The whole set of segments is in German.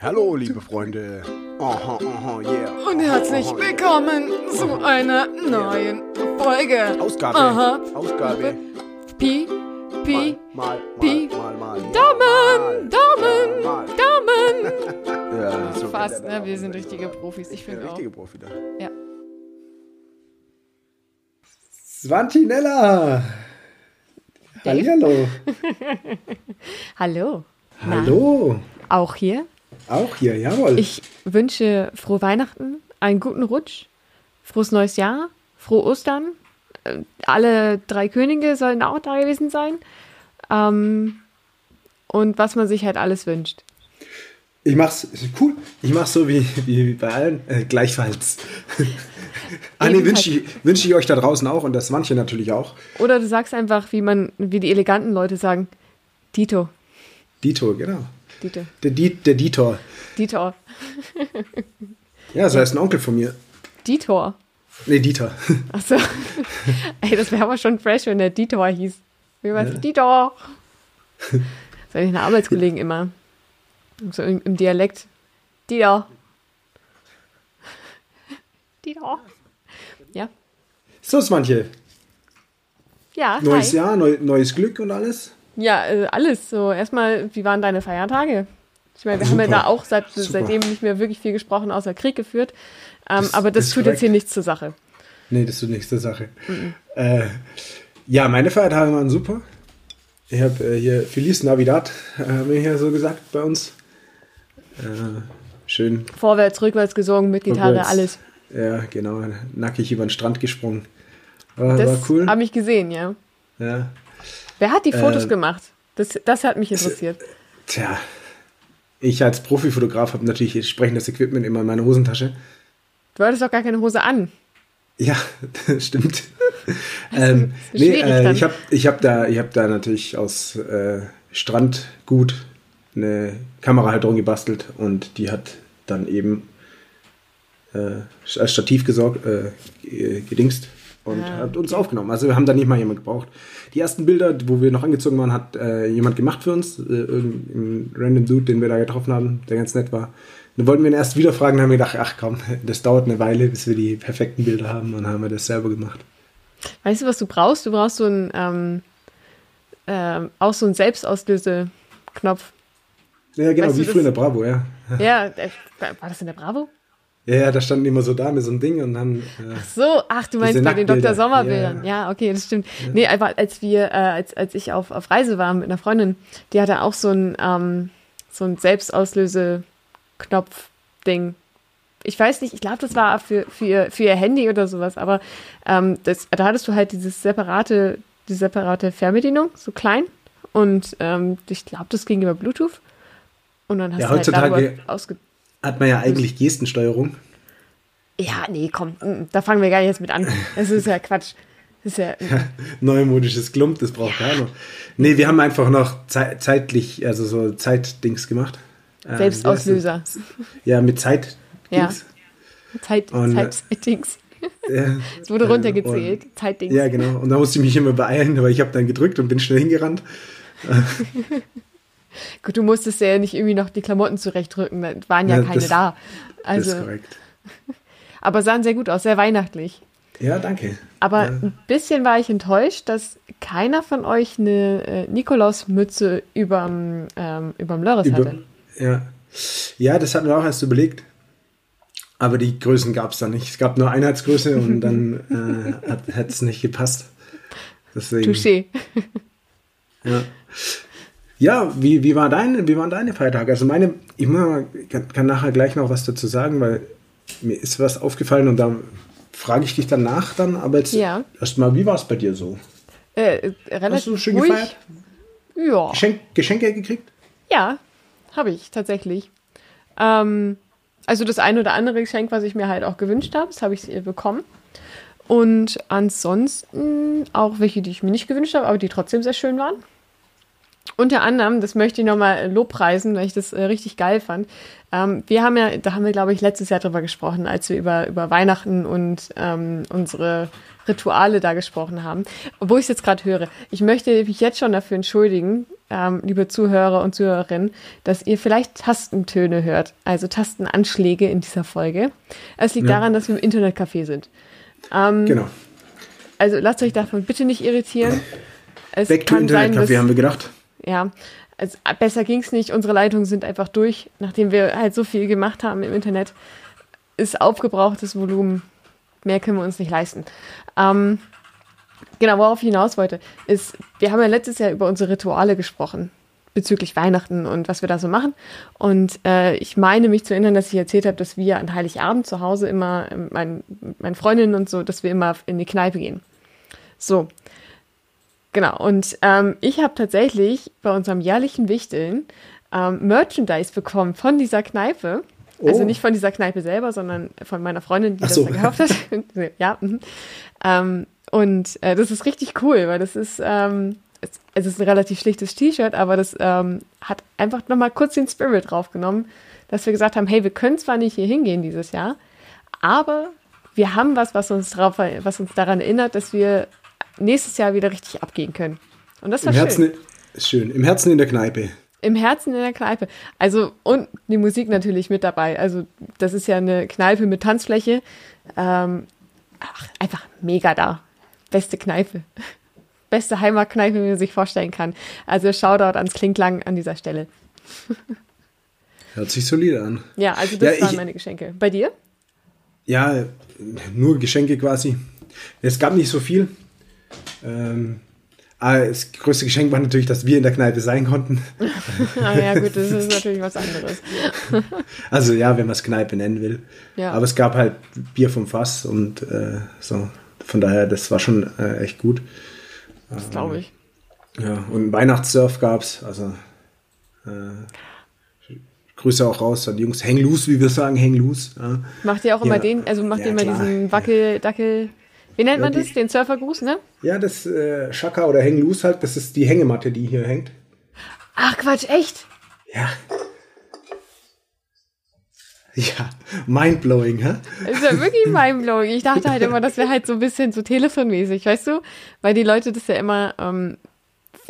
Hallo, liebe Freunde. Aha, aha, yeah. Und herzlich willkommen zu einer neuen Folge. Ausgabe. Aha. Ausgabe. Pi, Pi, Mal, Pi. mal, mal. Daumen, Daumen. Daumen. Ja, so Fast, ne? Wir sind richtige Profis. Ich finde auch. richtige Profi da. Ja. Svantinella! Hallihallo! Hallo. Na, Hallo! Auch hier. Auch hier, jawohl. Ich wünsche frohe Weihnachten, einen guten Rutsch, frohes neues Jahr, frohe Ostern. Äh, Alle drei Könige sollen auch da gewesen sein. Ähm, und was man sich halt alles wünscht. Ich mach's cool. Ich mach's so wie, wie bei allen. Äh, gleichfalls. ah, nee, Ebenfalls. wünsche ich, wünsch ich euch da draußen auch und das manche natürlich auch. Oder du sagst einfach, wie man, wie die eleganten Leute sagen, Dito. Dito, genau. Dito. Der, Di, der Ditor. Ditor. Ja, so heißt ein Onkel von mir. Ditor. Nee, Dieter. Achso. Ey, das wäre aber schon fresh, wenn der Ditor hieß. Wie war's? Ditor. Das sag ich eine Arbeitskollegen immer. So im, im Dialekt. Ditor. Ditor. Ja. So ist manche. Ja, Neues hi. Jahr, neu, neues Glück und alles. Ja, äh, alles. So, erstmal, wie waren deine Feiertage? Ich meine, wir haben ja Super. da auch seit, Super. seitdem nicht mehr wirklich viel gesprochen, außer Krieg geführt. Ähm, Das aber das ist tut jetzt korrekt. hier nichts zur Sache. Nee, das ist die nächste Sache. Äh, ja, meine Feiertage waren super. Ich habe äh, hier Feliz Navidad, äh, haben wir hier so gesagt bei uns. Äh, schön, Vorwärts, rückwärts gesungen, mit Gitarre, Rückwärts. alles. ja, genau, nackig über den Strand gesprungen. War, Das war cool. habe ich gesehen, ja. Ja. Wer hat die Fotos Äh, gemacht? Das, das hat mich interessiert. Tja, ich als Profifotograf habe natürlich entsprechendes Equipment immer in meiner Hosentasche. Du hattest doch gar keine Hose an. Ja, das stimmt. ähm, ist nee, äh, ich habe ich hab da, ich hab da natürlich aus äh, Strandgut eine Kamerahalterung gebastelt und die hat dann eben äh, als Stativ gesorgt, äh, ge- gedingst und Ah, hat uns aufgenommen. Also wir haben da nicht mal jemand gebraucht. Die ersten Bilder, wo wir noch angezogen waren, hat äh, jemand gemacht für uns, äh, irgendein random Dude, den wir da getroffen haben, der ganz nett war. Dann wollten wir ihn erst wieder fragen, dann haben wir gedacht, ach komm, das dauert eine Weile, bis wir die perfekten Bilder haben und dann haben wir das selber gemacht. Weißt du, was du brauchst? Du brauchst so einen, ähm, ähm, auch so einen Selbstauslöseknopf. Ja, genau, Weißt wie früher in der Bravo, ja. Ja, äh, war das in der Bravo? Ja, ja, da standen immer so da mit so einem Ding und dann. Äh, So, ach, du meinst bei den. Dr. Sommerbildern. Ja. Ja, okay, das stimmt. Nee, aber als wir, äh, als, als ich auf, auf Reise war mit einer Freundin, die hatte auch so ein, ähm, so ein Selbstauslöse-Knopf-Ding. Ich weiß nicht, ich glaube, das war für, für, ihr, für ihr Handy oder sowas, aber ähm, das, da hattest du halt dieses separate, die separate Fernbedienung, so klein. Und ähm, ich glaube, das ging über Bluetooth. Und dann hast Ja, du halt darüber ausge hat man ja eigentlich Gestensteuerung. Ja, nee, komm, mm, da fangen wir gar nicht jetzt mit an. Das ist ja Quatsch. Das ist ja, Neumodisches Klump, das braucht keiner. Nee, wir haben einfach noch zei zeitlich, also so Zeitdings gemacht. Ähm, Selbstauslöser. Ja, mit Zeitdings. Ja. Zeit, Und, äh, Zeitdings. Ja, Es wurde äh, runtergezählt. und- Zeitdings. Ja, genau. Und da musste ich mich immer beeilen, aber ich habe dann gedrückt und bin schnell hingerannt. Gut, du musstest ja nicht irgendwie noch die Klamotten zurechtrücken. Da waren ja, Ja, keine das- da. Das ist Also, korrekt. aber sahen sehr gut aus, sehr weihnachtlich. Ja, danke. Aber Ja. ein bisschen war ich enttäuscht, dass keiner von euch eine äh, Nikolausmütze überm, ähm, überm Lörres Über, hatte. ja. ja, das hatten wir auch erst überlegt. Aber die Größen gab es da nicht. Es gab nur Einheitsgröße und dann äh, hat es nicht gepasst. Deswegen, Touché. Ja, ja wie, wie, war dein, wie waren deine Feiertage? Also meine, ich muss mal, kann, kann nachher gleich noch was dazu sagen, weil mir ist was aufgefallen und da frage ich dich danach dann. Aber jetzt Ja. erstmal, wie war es bei dir so? Äh, äh, relativ Hast du schön ruhig. gefeiert? Ja. Geschenk, Geschenke gekriegt? Ja, habe ich tatsächlich. Ähm, also das eine oder andere Geschenk, was ich mir halt auch gewünscht habe, das habe ich äh, bekommen. Und ansonsten auch welche, die ich mir nicht gewünscht habe, aber die trotzdem sehr schön waren. Unter anderem, das möchte ich nochmal lobpreisen, weil ich das äh, richtig geil fand. Ähm, wir haben ja, da haben wir, glaube ich, letztes Jahr drüber gesprochen, als wir über, über Weihnachten und ähm, unsere Rituale da gesprochen haben. Wo ich es jetzt gerade höre, ich möchte mich jetzt schon dafür entschuldigen, ähm, liebe Zuhörer und Zuhörerinnen, dass ihr vielleicht Tastentöne hört, also Tastenanschläge in dieser Folge. Es liegt Ja. daran, dass wir im Internetcafé sind. Ähm, Genau. Also lasst euch davon bitte nicht irritieren. Es Back to Internetcafé haben wir gedacht. Ja, also besser ging's nicht. Unsere Leitungen sind einfach durch, nachdem wir halt so viel gemacht haben im Internet. Ist aufgebrauchtes Volumen. Mehr können wir uns nicht leisten. Ähm, genau, worauf ich hinaus wollte, ist, wir haben ja letztes Jahr über unsere Rituale gesprochen bezüglich Weihnachten und was wir da so machen. Und äh, ich meine mich zu erinnern, dass ich erzählt habe, dass wir an Heiligabend zu Hause immer, ähm, mein, meine Freundinnen und so, dass wir immer in die Kneipe gehen. So, Genau, und ähm, ich habe tatsächlich bei unserem jährlichen Wichteln ähm, Merchandise bekommen von dieser Kneipe. Also Oh. nicht von dieser Kneipe selber, sondern von meiner Freundin, die Ach das so. gekauft hat. ja. mhm. Ähm, und äh, das ist richtig cool, weil das ist, ähm, es, es ist ein relativ schlichtes T-Shirt, aber das ähm, hat einfach nochmal kurz den Spirit draufgenommen, dass wir gesagt haben, hey, wir können zwar nicht hier hingehen dieses Jahr, aber wir haben was, was uns, drauf, was uns daran erinnert, dass wir nächstes Jahr wieder richtig abgehen können. Und das war Im schön. Herzen, schön. Im Herzen in der Kneipe. Im Herzen in der Kneipe. Also, und die Musik natürlich mit dabei. Also, das ist ja eine Kneipe mit Tanzfläche. Ähm, ach, einfach mega da. Beste Kneipe. Beste Heimatkneipe, wie man sich vorstellen kann. Also, Shoutout ans Klingklang an dieser Stelle. Hört sich solide an. Ja, also, das Ja, waren ich- meine Geschenke. Bei dir? Ja, nur Geschenke quasi. Es gab nicht so viel. Ähm, aber das größte Geschenk war natürlich, dass wir in der Kneipe sein konnten. Ah, ja, gut, das ist natürlich was anderes. Also ja, wenn man es Kneipe nennen will. Ja. Aber es gab halt Bier vom Fass und äh, so. Von daher, das war schon äh, echt gut. Das glaube ich. Ja, und Weihnachtssurf gab's. Also äh, Grüße auch raus an die Jungs. Hang loose, wie wir sagen, hang loose. Ja. Macht ihr auch immer Ja. den, also macht ihr immer klar. diesen Wackel, Dackel, wie nennt man Ja, das? die- Den Surfergruß, ne? Ja, das äh, Shaka oder Hang Loose halt, das ist die Hängematte, die hier hängt. Ach Quatsch, echt? Ja. Ja, mindblowing, hä? Das ist ja wirklich mindblowing. Ich dachte halt immer, das wäre halt so ein bisschen so telefonmäßig, weißt du? Weil die Leute das ja immer ähm,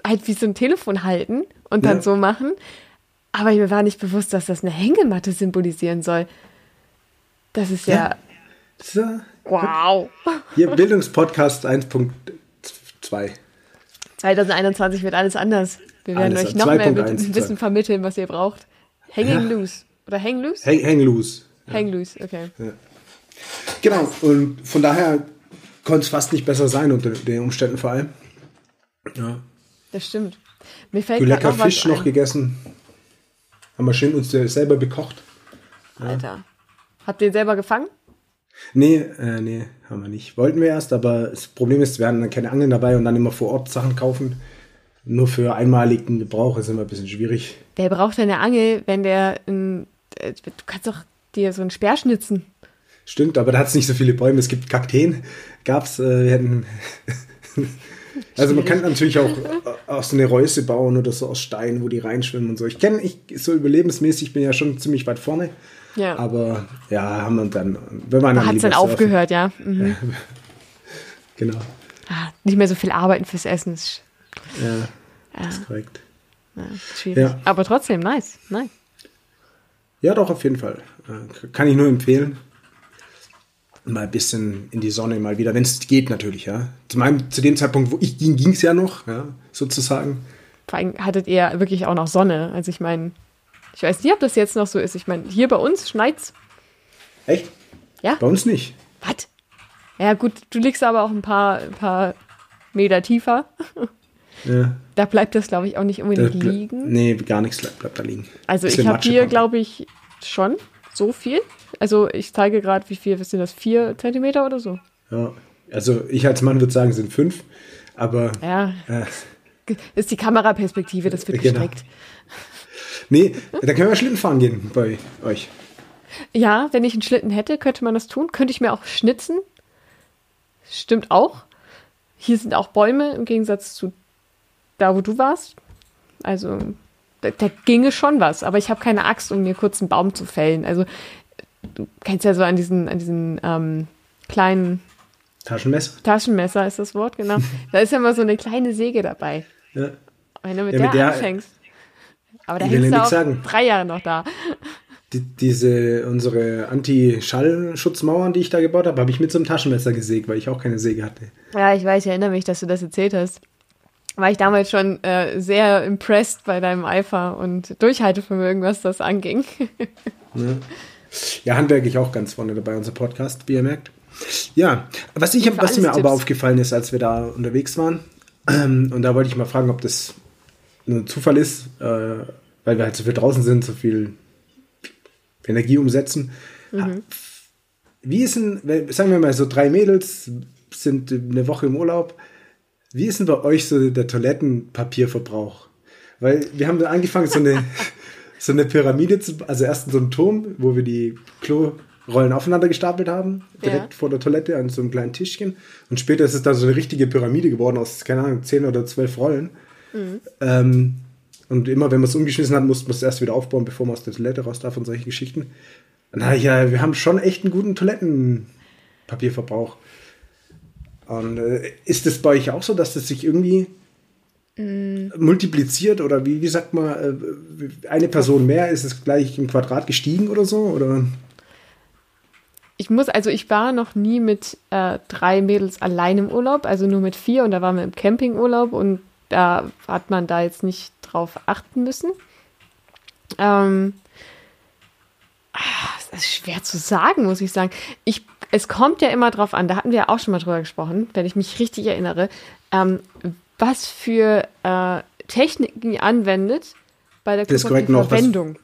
halt wie so ein Telefon halten und dann Ja. so machen. Aber mir war nicht bewusst, dass das eine Hängematte symbolisieren soll. Das ist ja, Ja. So, wow. hier Bildungspodcast 1.2. 2021 wird alles anders. Wir werden Alles euch noch mehr 2.1, mit Wissen vermitteln, was ihr braucht. Hanging Ja. loose. Oder hang loose? Hang, hang Loose. Hang loose, okay. Genau, und von daher konnte es fast nicht besser sein unter den Umständen vor allem. Ja. Das stimmt. Mir fällt Du lecker noch was Fisch noch ein. gegessen. Haben wir schön uns selber bekocht. Alter. Habt ihr ihn selber gefangen? Nee, äh, nee, haben wir nicht. Wollten wir erst, aber das Problem ist, wir hatten dann keine Angeln dabei und dann immer vor Ort Sachen kaufen. Nur für einmaligen Gebrauch ist immer ein bisschen schwierig. Wer braucht denn eine Angel, wenn der ein, äh, du kannst doch dir so einen Speer schnitzen. Stimmt, aber da hat es nicht so viele Bäume. Es gibt Kakteen, gab's, äh, wir hätten. also man kann natürlich auch äh, aus so eine Reuse bauen oder so aus Stein, wo die reinschwimmen und so. Ich kenne, ich so überlebensmäßig bin ja schon ziemlich weit vorne. Ja. Aber ja, haben wir dann, waren da dann hat es dann aufgehört, ja. Mhm. Genau, Ah, nicht mehr so viel arbeiten fürs Essen. Ist, ja, ja, ist korrekt. ja, schwierig. Ja. Aber trotzdem, nice. nice. Ja, doch, auf jeden Fall. Äh, Kann ich nur empfehlen. Mal ein bisschen in die Sonne mal wieder, wenn es geht natürlich, ja. Zu, meinem, zu dem Zeitpunkt, wo ich ging, ging es ja noch, ja, sozusagen. Vor allem hattet ihr wirklich auch noch Sonne. Also ich meine, ich weiß nicht, ob das jetzt noch so ist. Ich meine, hier bei uns schneit's. Echt? Ja. Bei uns nicht. Was? Ja gut, du liegst aber auch ein paar, ein paar Meter tiefer. Ja. Da bleibt das, glaube ich, auch nicht unbedingt liegen. Nee, gar nichts bleibt, bleibt da liegen. Also ich habe hier, glaube ich, schon so viel. Also ich zeige gerade, wie viel, was sind das, vier Zentimeter oder so? Ja. Also ich als Mann würde sagen, es sind fünf. Aber Ja, äh, ist die Kameraperspektive, das wird Genau. gestreckt. Nee, da können wir Schlitten fahren gehen bei euch. Ja, wenn ich einen Schlitten hätte, könnte man das tun. Könnte ich mir auch schnitzen. Stimmt auch. Hier sind auch Bäume im Gegensatz zu da, wo du warst. Also da, da ginge schon was, aber ich habe keine Axt, um mir kurz einen Baum zu fällen. Also du kennst ja so an diesen, an diesen ähm, kleinen Taschenmesser. Taschenmesser ist das Wort, genau. Da ist ja immer so eine kleine Säge dabei. Ja. Wenn du mit Ja, der, mit der- anfängst. Aber da hängst ja du auch sagen. drei Jahre noch da. Die, diese, unsere Anti-Schallschutzmauern, die ich da gebaut habe, habe ich mit so einem Taschenmesser gesägt, weil ich auch keine Säge hatte. Ja, ich weiß, ich erinnere mich, dass du das erzählt hast. War ich damals schon äh, sehr impressed bei deinem Eifer und Durchhaltevermögen, was das anging. Ne? Ja, handwerklich auch ganz vorne dabei, unser Podcast, wie ihr merkt. Ja, was, ich, was mir aber Tipps. aufgefallen ist, als wir da unterwegs waren, ähm, und da wollte ich mal fragen, ob das nur Zufall ist, äh, weil wir halt so viel draußen sind, so viel Energie umsetzen. Mhm. Wie ist denn, sagen wir mal, so drei Mädels sind eine Woche im Urlaub. Wie ist denn bei euch so der Toilettenpapierverbrauch? Weil wir haben angefangen, so eine, so eine Pyramide zu, also erst so einen Turm, wo wir die Klorollen aufeinander gestapelt haben, direkt Ja. vor der Toilette an so einem kleinen Tischchen. Und später ist es dann so eine richtige Pyramide geworden aus, keine Ahnung, zehn oder zwölf Rollen. Ähm, und immer, wenn man es umgeschmissen hat, musste man es erst wieder aufbauen, bevor man aus der Toilette raus darf und solche Geschichten. Na ja, wir haben schon echt einen guten Toilettenpapierverbrauch. Und äh, ist es bei euch auch so, dass das sich irgendwie multipliziert oder wie, wie sagt man, äh, eine Person mehr, ist es gleich im Quadrat gestiegen oder so? Oder? Ich muss, also ich war noch nie mit äh, drei Mädels allein im Urlaub, also nur mit vier und da waren wir im Campingurlaub und da hat man da jetzt nicht drauf achten müssen. Ähm, ah, das ist schwer zu sagen, muss ich sagen. Ich, es kommt ja immer drauf an, da hatten wir ja auch schon mal drüber gesprochen, wenn ich mich richtig erinnere, ähm, was für äh, Techniken ihr anwendet bei der Das ist korrekt, noch was- Verwendung.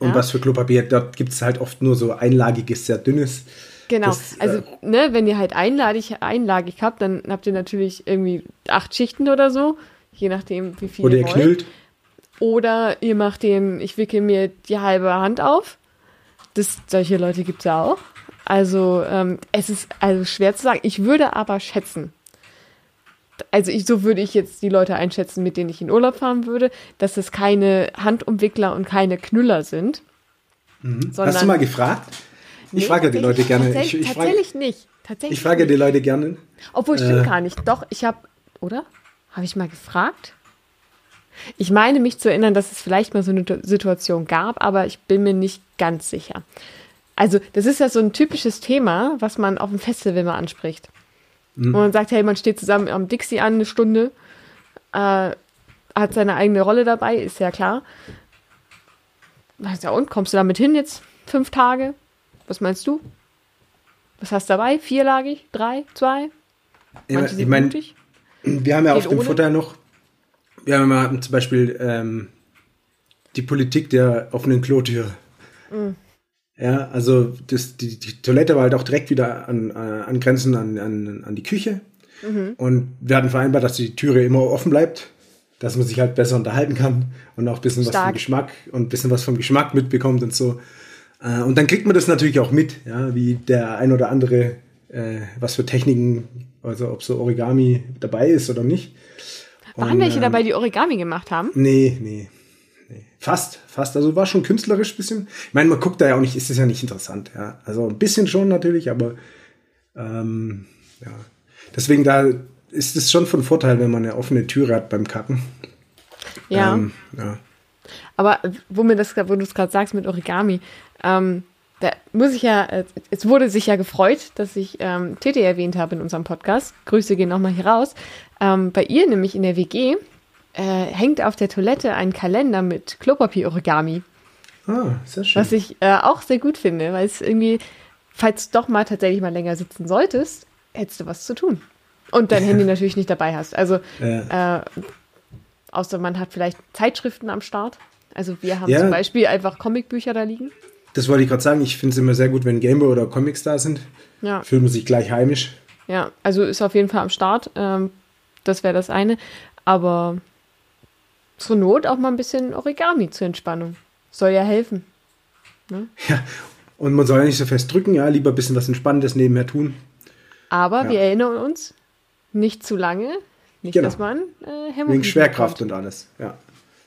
Und Ja. was für Klopapier? Dort gibt es halt oft nur so einlagiges, sehr dünnes. Genau, Das, also äh, ne, wenn ihr halt einladig, einlagig habt, dann habt ihr natürlich irgendwie acht Schichten oder so, je nachdem, wie viel Oder ihr ihr wollt. knüllt. Oder ihr macht den, ich wickel mir die halbe Hand auf. Das, solche Leute gibt es ja auch. Also ähm, es ist also schwer zu sagen. Ich würde aber schätzen, also ich, so würde ich jetzt die Leute einschätzen, mit denen ich in Urlaub fahren würde, dass es keine Handumwickler und keine Knüller sind. Hast du mal gefragt? Ich Nee, frage die Leute tatsächlich- gerne. Ich, Tatsächlich, ich, frage, tatsächlich nicht. Tatsächlich ich frage ja die Leute gerne. Obwohl, stimmt Äh. gar nicht. Doch, ich habe, oder? Habe ich mal gefragt? Ich meine mich zu erinnern, dass es vielleicht mal so eine Situation gab, aber ich bin mir nicht ganz sicher. Also, das ist ja so ein typisches Thema, was man auf dem Festival mal anspricht. Wo man sagt, hey, man steht zusammen am Dixie an eine Stunde, äh, hat seine eigene Rolle dabei, ist ja klar. Ja, und kommst du damit hin jetzt fünf Tage? Was meinst du? Was hast du dabei? Vierlagig? Drei? Zwei? Ja, ich meine. Wir haben ja auf dem ohne? Futter noch, wir haben ja zum Beispiel ähm, die Politik der offenen Klotür. Mm. Ja, also das, die, die Toilette war halt auch direkt wieder an, äh, angrenzend an, an, an die Küche. Mhm. Und wir hatten vereinbart, dass die Türe immer offen bleibt, dass man sich halt besser unterhalten kann und auch ein bisschen was vom Stark. Geschmack und ein bisschen was vom Geschmack mitbekommt und so. Äh, und dann kriegt man das natürlich auch mit, ja, wie der ein oder andere, äh, was für Techniken, also ob so Origami dabei ist oder nicht. Waren Und, welche ähm, dabei, die Origami gemacht haben? Nee, nee. nee. Fast, fast. Also war schon künstlerisch ein bisschen. Ich meine, man guckt da ja auch nicht, ist das ja nicht interessant, ja. Also ein bisschen schon natürlich, aber ähm, ja. Deswegen da ist es schon von Vorteil, wenn man eine offene Türe hat beim Kacken. Ja. Ähm, ja. Aber wo mir das, wo du es gerade sagst mit Origami, ähm, da muss ich ja, äh, es wurde sich ja gefreut, dass ich ähm, Tete erwähnt habe in unserem Podcast. Grüße gehen nochmal hier raus. Ähm, bei ihr nämlich in der WG äh, hängt auf der Toilette ein Kalender mit Klopapier-Origami, Ah, sehr schön. was ich äh, auch sehr gut finde, weil es irgendwie, falls du doch mal tatsächlich mal länger sitzen solltest, hättest du was zu tun. Und dein Handy natürlich nicht dabei hast. Also Ja. äh, außer man hat vielleicht Zeitschriften am Start. Also wir haben Ja. zum Beispiel einfach Comicbücher da liegen. Das wollte ich gerade sagen. Ich finde es immer sehr gut, wenn Gameboy oder Comics da sind. Ja, Fühlt man sich gleich heimisch. ja. Also ist auf jeden Fall am Start. Ähm, das wäre das eine. Aber zur Not auch mal ein bisschen Origami zur Entspannung. Soll ja helfen. Ja. Und man soll ja nicht so fest drücken, ja. Lieber ein bisschen was Entspannendes nebenher tun. Aber Ja. wir erinnern uns, nicht zu lange. Nicht, Genau. dass man äh, Hämorrhoiden Wegen Schwerkraft bekommt. und alles. Ja.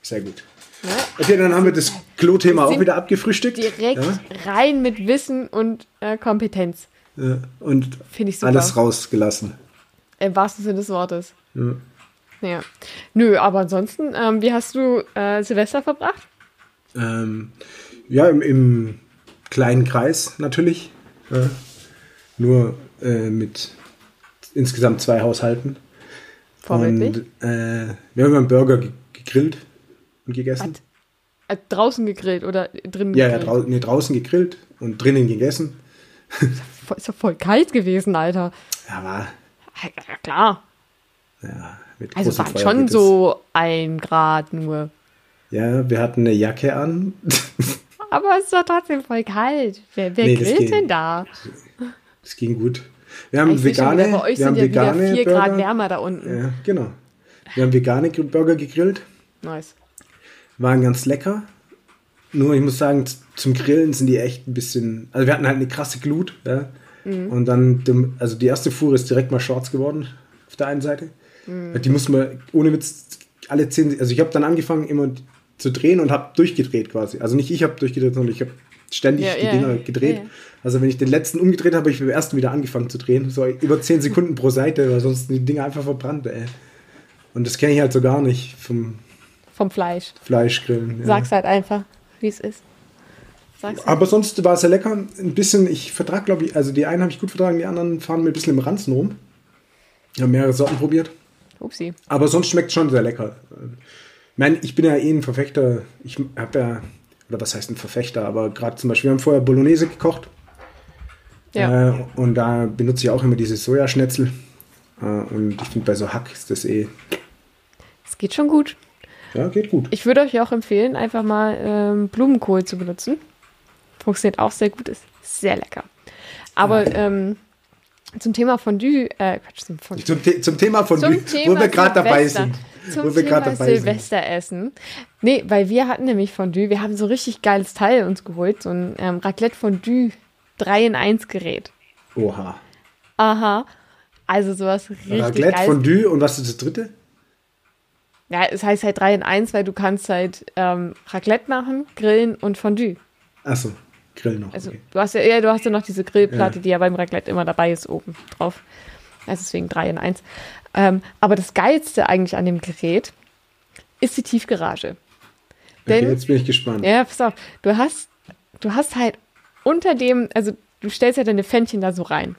Sehr gut. Ne? Okay, dann haben wir das Klo-Thema auch wieder abgefrühstückt. Direkt Ja? rein mit Wissen und äh, Kompetenz. Ja, und Finde ich super. alles rausgelassen. Im wahrsten Sinne des Wortes. Ja. Ja. Nö, aber ansonsten, ähm, wie hast du äh, Silvester verbracht? Ähm, ja, im, im kleinen Kreis natürlich. Äh, nur äh, mit insgesamt zwei Haushalten. Vorbildlich? Und äh, wir haben einen Burger ge gegrillt und gegessen. Äh, draußen gegrillt oder drinnen Ja, ja, gegrillt? drau nee, draußen gegrillt und drinnen gegessen. Ist doch voll kalt gewesen, Alter. Ja, war Ja, klar. ja, mit Also Feuer schon es. so ein Grad nur. Ja, wir hatten eine Jacke an. Aber es ist doch trotzdem voll kalt. Wer, wer Nee, grillt denn da? Das ging gut. Wir haben Ich vegane, wieder, bei euch wir haben sind ja vegane 4 Grad wärmer da unten. Ja, genau. Wir haben vegane Burger gegrillt. Nice. Waren ganz lecker. Nur ich muss sagen, zum Grillen sind die echt ein bisschen. Also wir hatten halt eine krasse Glut. Ja? Mhm. Und dann, also die erste Fuhre ist direkt mal schwarz geworden auf der einen Seite. Mhm. Die mussten wir ohne Witz alle zehn. Also ich habe dann angefangen immer zu drehen und habe durchgedreht quasi. Also nicht ich habe durchgedreht, sondern ich habe ständig Ja, die ja, Dinger gedreht. Ja. Also wenn ich den letzten umgedreht habe, habe ich beim ersten wieder angefangen zu drehen. So über 10 Sekunden pro Seite, weil sonst sind die Dinger einfach verbrannt, ey. Und das kenne ich halt so gar nicht vom Vom Fleisch. Fleischgrillen. Ja. Sag's halt einfach, wie es ist. Sag's halt. Aber sonst war es ja lecker. Ein bisschen, ich vertrag, glaube ich, also die einen habe ich gut vertragen, die anderen fahren mir ein bisschen im Ranzen rum. Ich habe mehrere Sorten probiert. Upsi. Aber sonst schmeckt schon sehr lecker. Ich meine, ich bin ja eh ein Verfechter. Ich habe ja, oder was heißt ein Verfechter, aber gerade zum Beispiel, wir haben vorher Bolognese gekocht. Ja. Äh, und da benutze ich auch immer diese Sojaschnetzel. Äh, und ich finde, bei so Hack ist das eh, Es geht schon gut. Ja, geht gut. Ich würde euch auch empfehlen, einfach mal ähm, Blumenkohl zu benutzen. Funktioniert auch sehr gut, ist sehr lecker. Aber ähm, zum Thema Fondue, äh, Quatsch, zum Fondue. Zum, The zum Thema von Zum wo Thema wir gerade dabei sind. Zum wo wir Thema gerade dabei sind. Silvesteressen. Nee, weil wir hatten nämlich Fondue. Wir haben so richtig geiles Teil uns geholt. So ein ähm, Raclette Fondue 3 in 1 Gerät. Oha. Aha. Also sowas richtig Raclette, geil. Fondue und was ist das dritte? Ja, es heißt halt 3 in 1, weil du kannst halt ähm, Raclette machen, grillen und Fondue. Achso, Grill noch. Also okay. du hast ja, ja, du hast ja noch diese Grillplatte, Ja. die ja beim Raclette immer dabei ist, oben drauf. Also deswegen 3 in 1. Ähm, aber das Geilste eigentlich an dem Gerät ist die Tiefgarage. okay, Denn, jetzt bin ich gespannt. ja, pass auf, du hast, du hast halt unter dem, also du stellst ja deine Pfännchen da so rein.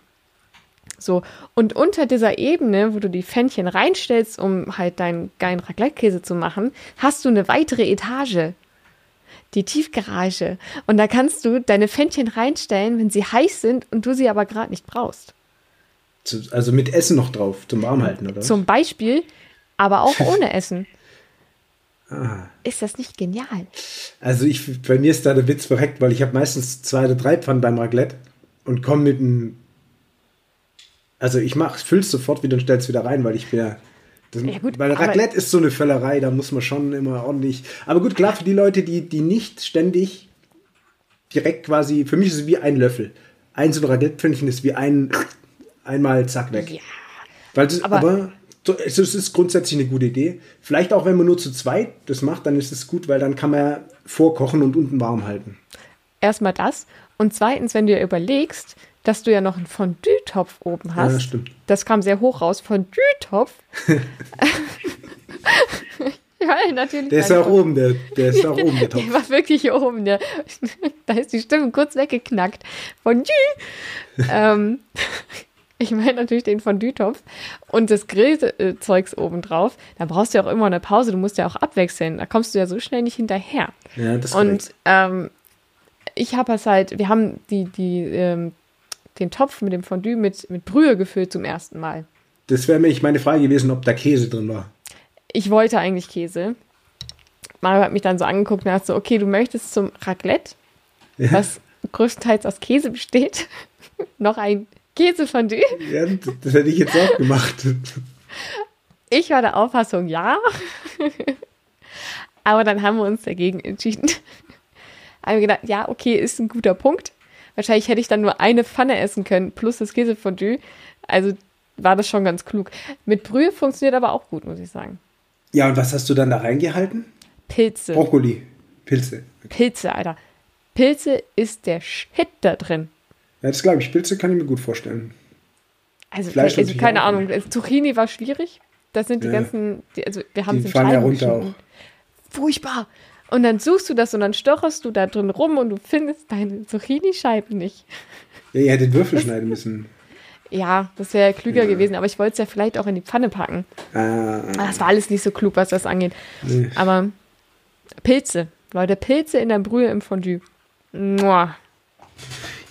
So, und unter dieser Ebene, wo du die Pfännchen reinstellst, um halt deinen geilen Raclette-Käse zu machen, hast du eine weitere Etage. Die Tiefgarage. Und da kannst du deine Pfännchen reinstellen, wenn sie heiß sind und du sie aber gerade nicht brauchst. Also mit Essen noch drauf, zum Warmhalten, oder? Zum Beispiel, aber auch ohne Essen. Ah. Ist das nicht genial? Also ich, bei mir ist da der Witz verreckt, weil ich habe meistens zwei oder drei Pfannen beim Raclette und komme mit einem. Also ich mach, füll's sofort wieder und stell's wieder rein, weil ich bin ja. Das, Ja, gut, weil Raclette ist so eine Völlerei, da muss man schon immer ordentlich. Aber gut, klar, für die Leute, die, die nicht ständig direkt quasi, für mich ist es wie ein Löffel. Ein so ein Raclette-Pfännchen ist wie ein einmal zack weg. Ja. Weil das, Aber- aber, es ist- es ist grundsätzlich eine gute Idee. Vielleicht auch, wenn man nur zu zweit das macht, dann ist es gut, weil dann kann man vorkochen und unten warm halten. Erstmal das. Und zweitens, wenn du dir überlegst, dass du ja noch einen Fondue-Topf oben hast. Ja, stimmt. Das kam sehr hoch raus. Fondue-Topf. ja, natürlich. Der ist ja auch oben, der, der ist auch oben, der Der Topf. war wirklich hier oben. Der, da ist die Stimme kurz weggeknackt. Fondue. ähm, ich meine natürlich den Fondue-Topf und das Grillzeugs obendrauf. Da brauchst du ja auch immer eine Pause. Du musst ja auch abwechseln. Da kommst du ja so schnell nicht hinterher. Ja, das ist Und ähm, ich habe es halt, wir haben die, die, ähm, den Topf mit dem Fondue mit, mit Brühe gefüllt zum ersten Mal. Das wäre nämlich meine Frage gewesen, ob da Käse drin war. Ich wollte eigentlich Käse. Mario hat mich dann so angeguckt und hat so, okay, du möchtest zum Raclette, Ja, was größtenteils aus Käse besteht, noch ein Käsefondue. ja das, das hätte ich jetzt auch gemacht. Ich war der Auffassung, ja. Aber dann haben wir uns dagegen entschieden. Haben wir gedacht, ja, okay, ist ein guter Punkt. Wahrscheinlich hätte ich dann nur eine Pfanne essen können, plus das Käsefondue. Also war das schon ganz klug. Mit Brühe funktioniert aber auch gut, muss ich sagen. Ja, und was hast du dann da reingehalten? Pilze. Brokkoli. Pilze. Pilze, Alter. Pilze ist der Shit da drin. Ja, das glaube ich. Pilze kann ich mir gut vorstellen. Also, Fleisch also keine auch Ahnung. Also, Zucchini war schwierig. Das sind die Ja. ganzen, die, also wir haben es in fallen ja runter geschnitten. Furchtbar. Und dann suchst du das und dann stocherst du da drin rum und du findest deine Zucchini-Scheiben nicht. Ja, ihr hättet Würfel schneiden müssen. Ja, das wäre klüger Ja. gewesen, aber ich wollte es ja vielleicht auch in die Pfanne packen. Aber das war alles nicht so klug, was das angeht. Nee. Aber Pilze, Leute, Pilze in der Brühe im Fondue. Mua.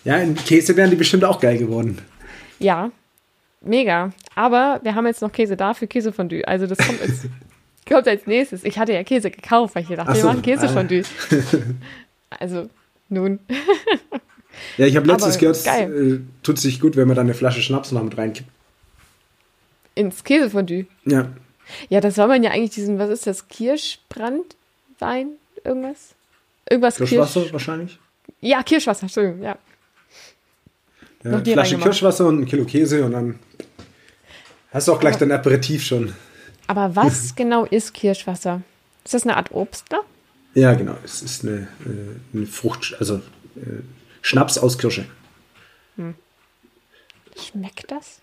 ja, in Käse wären die bestimmt auch geil geworden. Ja, mega. Aber wir haben jetzt noch Käse da für Käsefondue. Also das kommt jetzt kommt als nächstes. Ich hatte ja Käse gekauft, weil ich dachte, Ach wir so, machen Käsefondue. Also nun, Ja, ich habe letztens Aber gehört, äh, tut sich gut, wenn man da eine Flasche Schnaps noch mit reinkippt. ins Käsefondue. Ja, Ja, das soll man ja eigentlich diesen, was ist das, Kirschbrandwein? Irgendwas? Irgendwas Kirschwasser Kirsch. wahrscheinlich. Ja, Kirschwasser, Entschuldigung, ja. Ja, Flasche. Kirschwasser und ein Kilo Käse und dann hast du auch gleich dein Aperitif schon. Aber was genau ist Kirschwasser? Ist das eine Art Obstler? Ja, genau. Es ist eine, äh, eine Frucht, also äh, Schnaps aus Kirsche. Schmeckt das?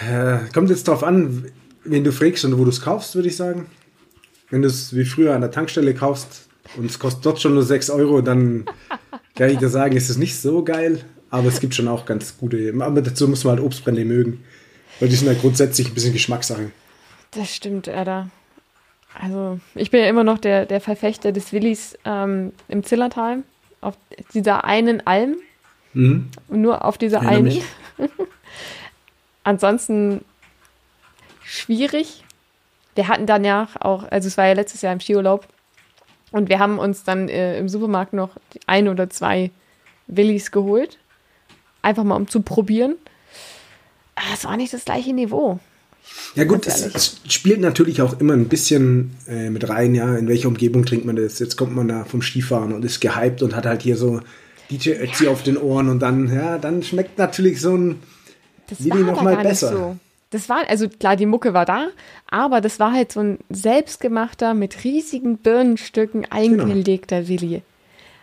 Äh, kommt jetzt drauf an, wen du fragst und wo du es kaufst, würde ich sagen. Wenn du es wie früher an der Tankstelle kaufst und es kostet dort schon nur 6 Euro, dann kann ich dir sagen, ist es nicht so geil. Aber es gibt schon auch ganz gute. Aber dazu muss man halt Obstbrände mögen. Weil die sind ja grundsätzlich ein bisschen Geschmackssache. Das stimmt, Erda. Also, ich bin ja immer noch der, der Verfechter des Willis ähm, im Zillertal. Auf dieser einen Alm. Mhm. Und nur auf dieser einen. Ansonsten schwierig. Wir hatten danach auch, also es war ja letztes Jahr im Skiurlaub. Und wir haben uns dann äh, im Supermarkt noch ein oder zwei Willis geholt. Einfach mal um zu probieren. Aber es war nicht das gleiche Niveau. Ja gut, es, es spielt natürlich auch immer ein bisschen äh, mit rein, ja, in welcher Umgebung trinkt man das. Jetzt kommt man da vom Skifahren und ist gehypt und hat halt hier so DJ Ötzi auf den Ohren und dann, ja, dann schmeckt natürlich so ein Das Willi war noch aber mal besser. so. Das war, also klar, die Mucke war da, aber das war halt so ein selbstgemachter, mit riesigen Birnenstücken Genau. eingelegter Willi.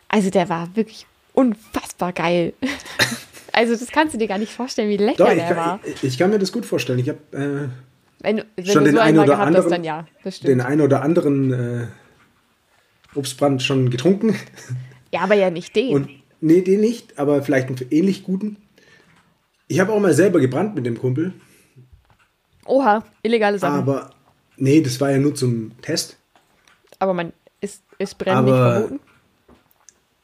Also der war wirklich unfassbar geil. also das kannst du dir gar nicht vorstellen, wie lecker Doch, ich, der war. ich, ich kann mir das gut vorstellen. Ich habe äh, Wenn, wenn schon den so einen oder anderen- dann ja, den einen oder anderen äh, Obstbrand schon getrunken. ja, aber ja nicht den. Und nee, den nicht, aber vielleicht einen ähnlich guten. Ich habe auch mal selber gebrannt mit dem Kumpel, Oha, illegale Sachen. Aber, aber nee, das war ja nur zum Test. man ist, ist Brennen nicht Aber- verboten.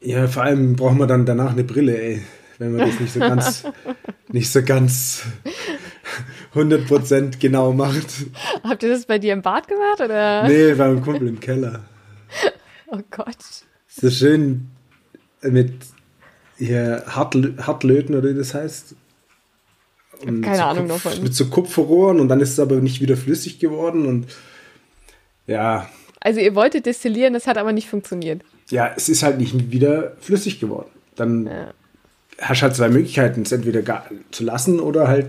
Ja, vor allem brauchen wir dann danach eine Brille, ey. Wenn man das nicht so ganz, nicht so ganz 100% genau macht. Habt ihr das bei dir im Bad gemacht oder? Nee, beim Kumpel im Keller. Oh Gott. So schön mit hier Hartlö Hartlöten oder wie das heißt. Und keine so Ahnung Kupf- davon. Mit so Kupferrohren und dann ist es aber nicht wieder flüssig geworden und ja, Also ihr wolltet destillieren, das hat aber nicht funktioniert. ja, es ist halt nicht wieder flüssig geworden. Dann Ja. Hast halt zwei Möglichkeiten, es entweder gar zu lassen oder halt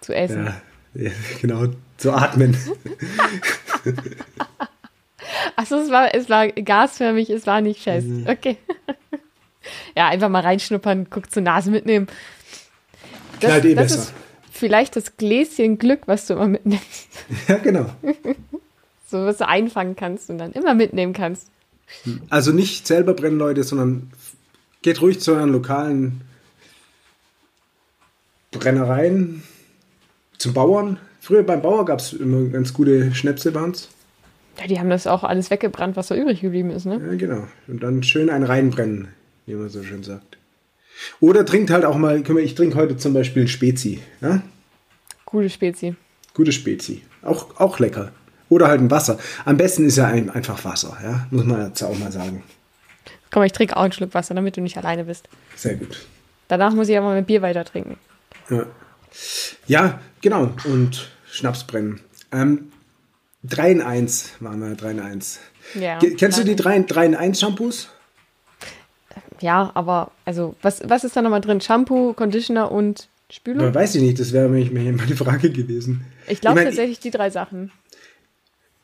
Zu essen. Ja, genau, zu atmen. Achso, es war, es war gasförmig, es war nicht fest. Mhm. Okay. ja, einfach mal reinschnuppern, guck zur Nase mitnehmen. Das, Knallt eh das besser. ist vielleicht das Gläschen Glück, was du immer mitnimmst. Ja, genau. So, was du einfangen kannst und dann immer mitnehmen kannst. Also nicht selber brennen, Leute, sondern geht ruhig zu euren lokalen Brennereien, zum Bauern. Früher beim Bauer gab es immer ganz gute Schnäpse bei uns. Ja, die haben das auch alles weggebrannt, was da übrig geblieben ist, ne? Ja, genau. Und dann schön einen reinbrennen, wie man so schön sagt. Oder trinkt halt auch mal, ich trinke heute zum Beispiel ein Spezi. Ja? Gute Spezi. Gute Spezi. Auch, auch lecker. Oder halt ein Wasser. Am besten ist ja ein, einfach Wasser, ja? Muss man jetzt auch mal sagen. Komm, ich trinke auch einen Schluck Wasser, damit du nicht alleine bist. Sehr gut. Danach muss ich aber mit Bier weiter trinken. Ja, ja genau. Und Schnaps brennen. Ähm, 3 in 1 waren wir, 3 in 1. Ja. Kennst du die 3 in, 3 in 1 Shampoos? Ja, aber, also, was, was ist da nochmal drin? Shampoo, Conditioner und Spülung? Weiß ich nicht, das wäre nämlich meine Frage gewesen. Ich glaube mein, tatsächlich die drei Sachen.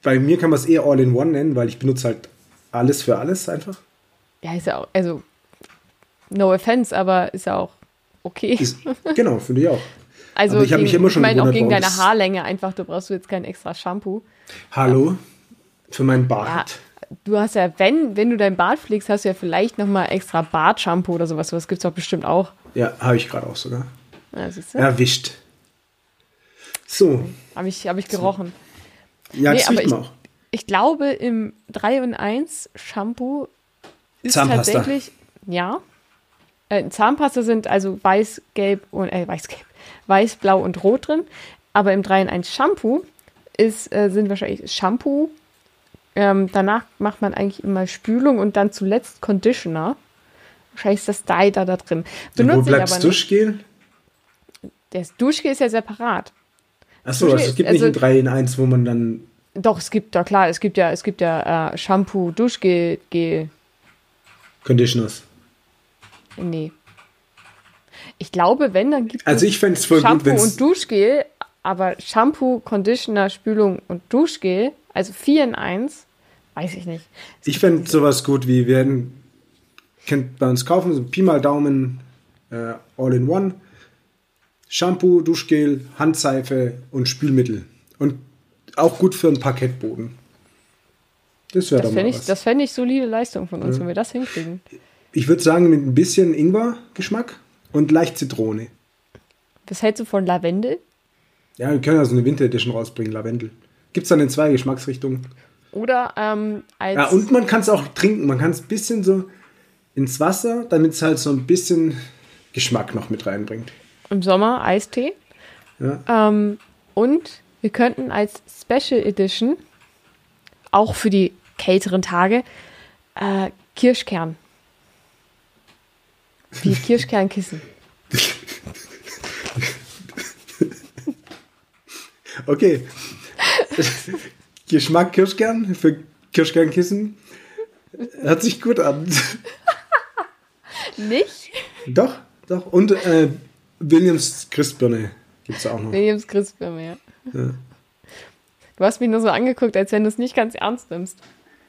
Bei mir kann man es eher All-in-One nennen, weil ich benutze halt alles für alles einfach. Ja, ist ja auch, also, no offense, aber ist ja auch okay. Ist, genau, finde ich auch. Also Aber ich hab gegen, mich immer schon ich meine auch gegen deine Haarlänge einfach, du brauchst jetzt kein extra Shampoo. Hallo? Für meinen Ja, Bart. du hast ja, wenn, wenn du dein Bart pflegst, hast du ja vielleicht nochmal extra Bartshampoo oder sowas. Das gibt's doch bestimmt auch. Ja, habe ich gerade auch sogar. Ja, du? Erwischt. So. Habe ich, hab ich gerochen. Ja, Nee, das aber riecht ich- auch. Ich glaube, im 3 und 1 Shampoo ist Zahnpasta. tatsächlich, ja. Äh, Zahnpasta sind also weiß, gelb und, äh, weiß, gelb, weiß, blau und rot drin. Aber im 3 in 1 Shampoo ist, äh, sind wahrscheinlich Shampoo. Ähm, danach macht man eigentlich immer Spülung und dann zuletzt Conditioner. Wahrscheinlich ist das Dye da, da drin. Und wo Benutze bleibt das. Duschgel? Das Duschgel ist ja separat. Achso, also es gibt also- nicht ein 3 in 1, wo man dann. Doch, es gibt, da klar, es gibt ja, es gibt ja äh, Shampoo, Duschgel, Gel, Conditioners. Nee. Ich glaube, wenn, dann gibt Also es ich fände es voll gut, Shampoo wenn und es. Duschgel, aber Shampoo, Conditioner, Spülung und Duschgel, also 4 in 1, weiß ich nicht. Ich fände sowas gut wie, wir könnt bei uns kaufen, so Pi mal Daumen, äh, all in one. Shampoo, Duschgel, Handseife und Spülmittel. Und auch gut für einen Parkettboden. Das wäre doch mal fände ich, was. das fänd ich solide Leistung von uns, wenn wir das hinkriegen. ich würde sagen, mit ein bisschen Ingwer-Geschmack und leicht Zitrone. Was hältst du von Lavendel? Ja, wir können also eine Winter Edition rausbringen, Lavendel. Gibt es dann in zwei Geschmacksrichtungen. Oder ähm, als Ja, und man kann es auch trinken. Man kann es ein bisschen so ins Wasser, damit es halt so ein bisschen Geschmack noch mit reinbringt. im Sommer Eistee. Ja. Ähm, und wir könnten als Special Edition, auch für die kälteren Tage, äh, Kirschkern. Wie Kirschkernkissen. Okay. Geschmack Kirschkern für Kirschkernkissen. Hört sich gut an. Nicht? doch, doch. Und äh, Williams Christbirne gibt es auch noch. Williams Christbaum, ja. Du hast mich nur so angeguckt, als wenn du es nicht ganz ernst nimmst.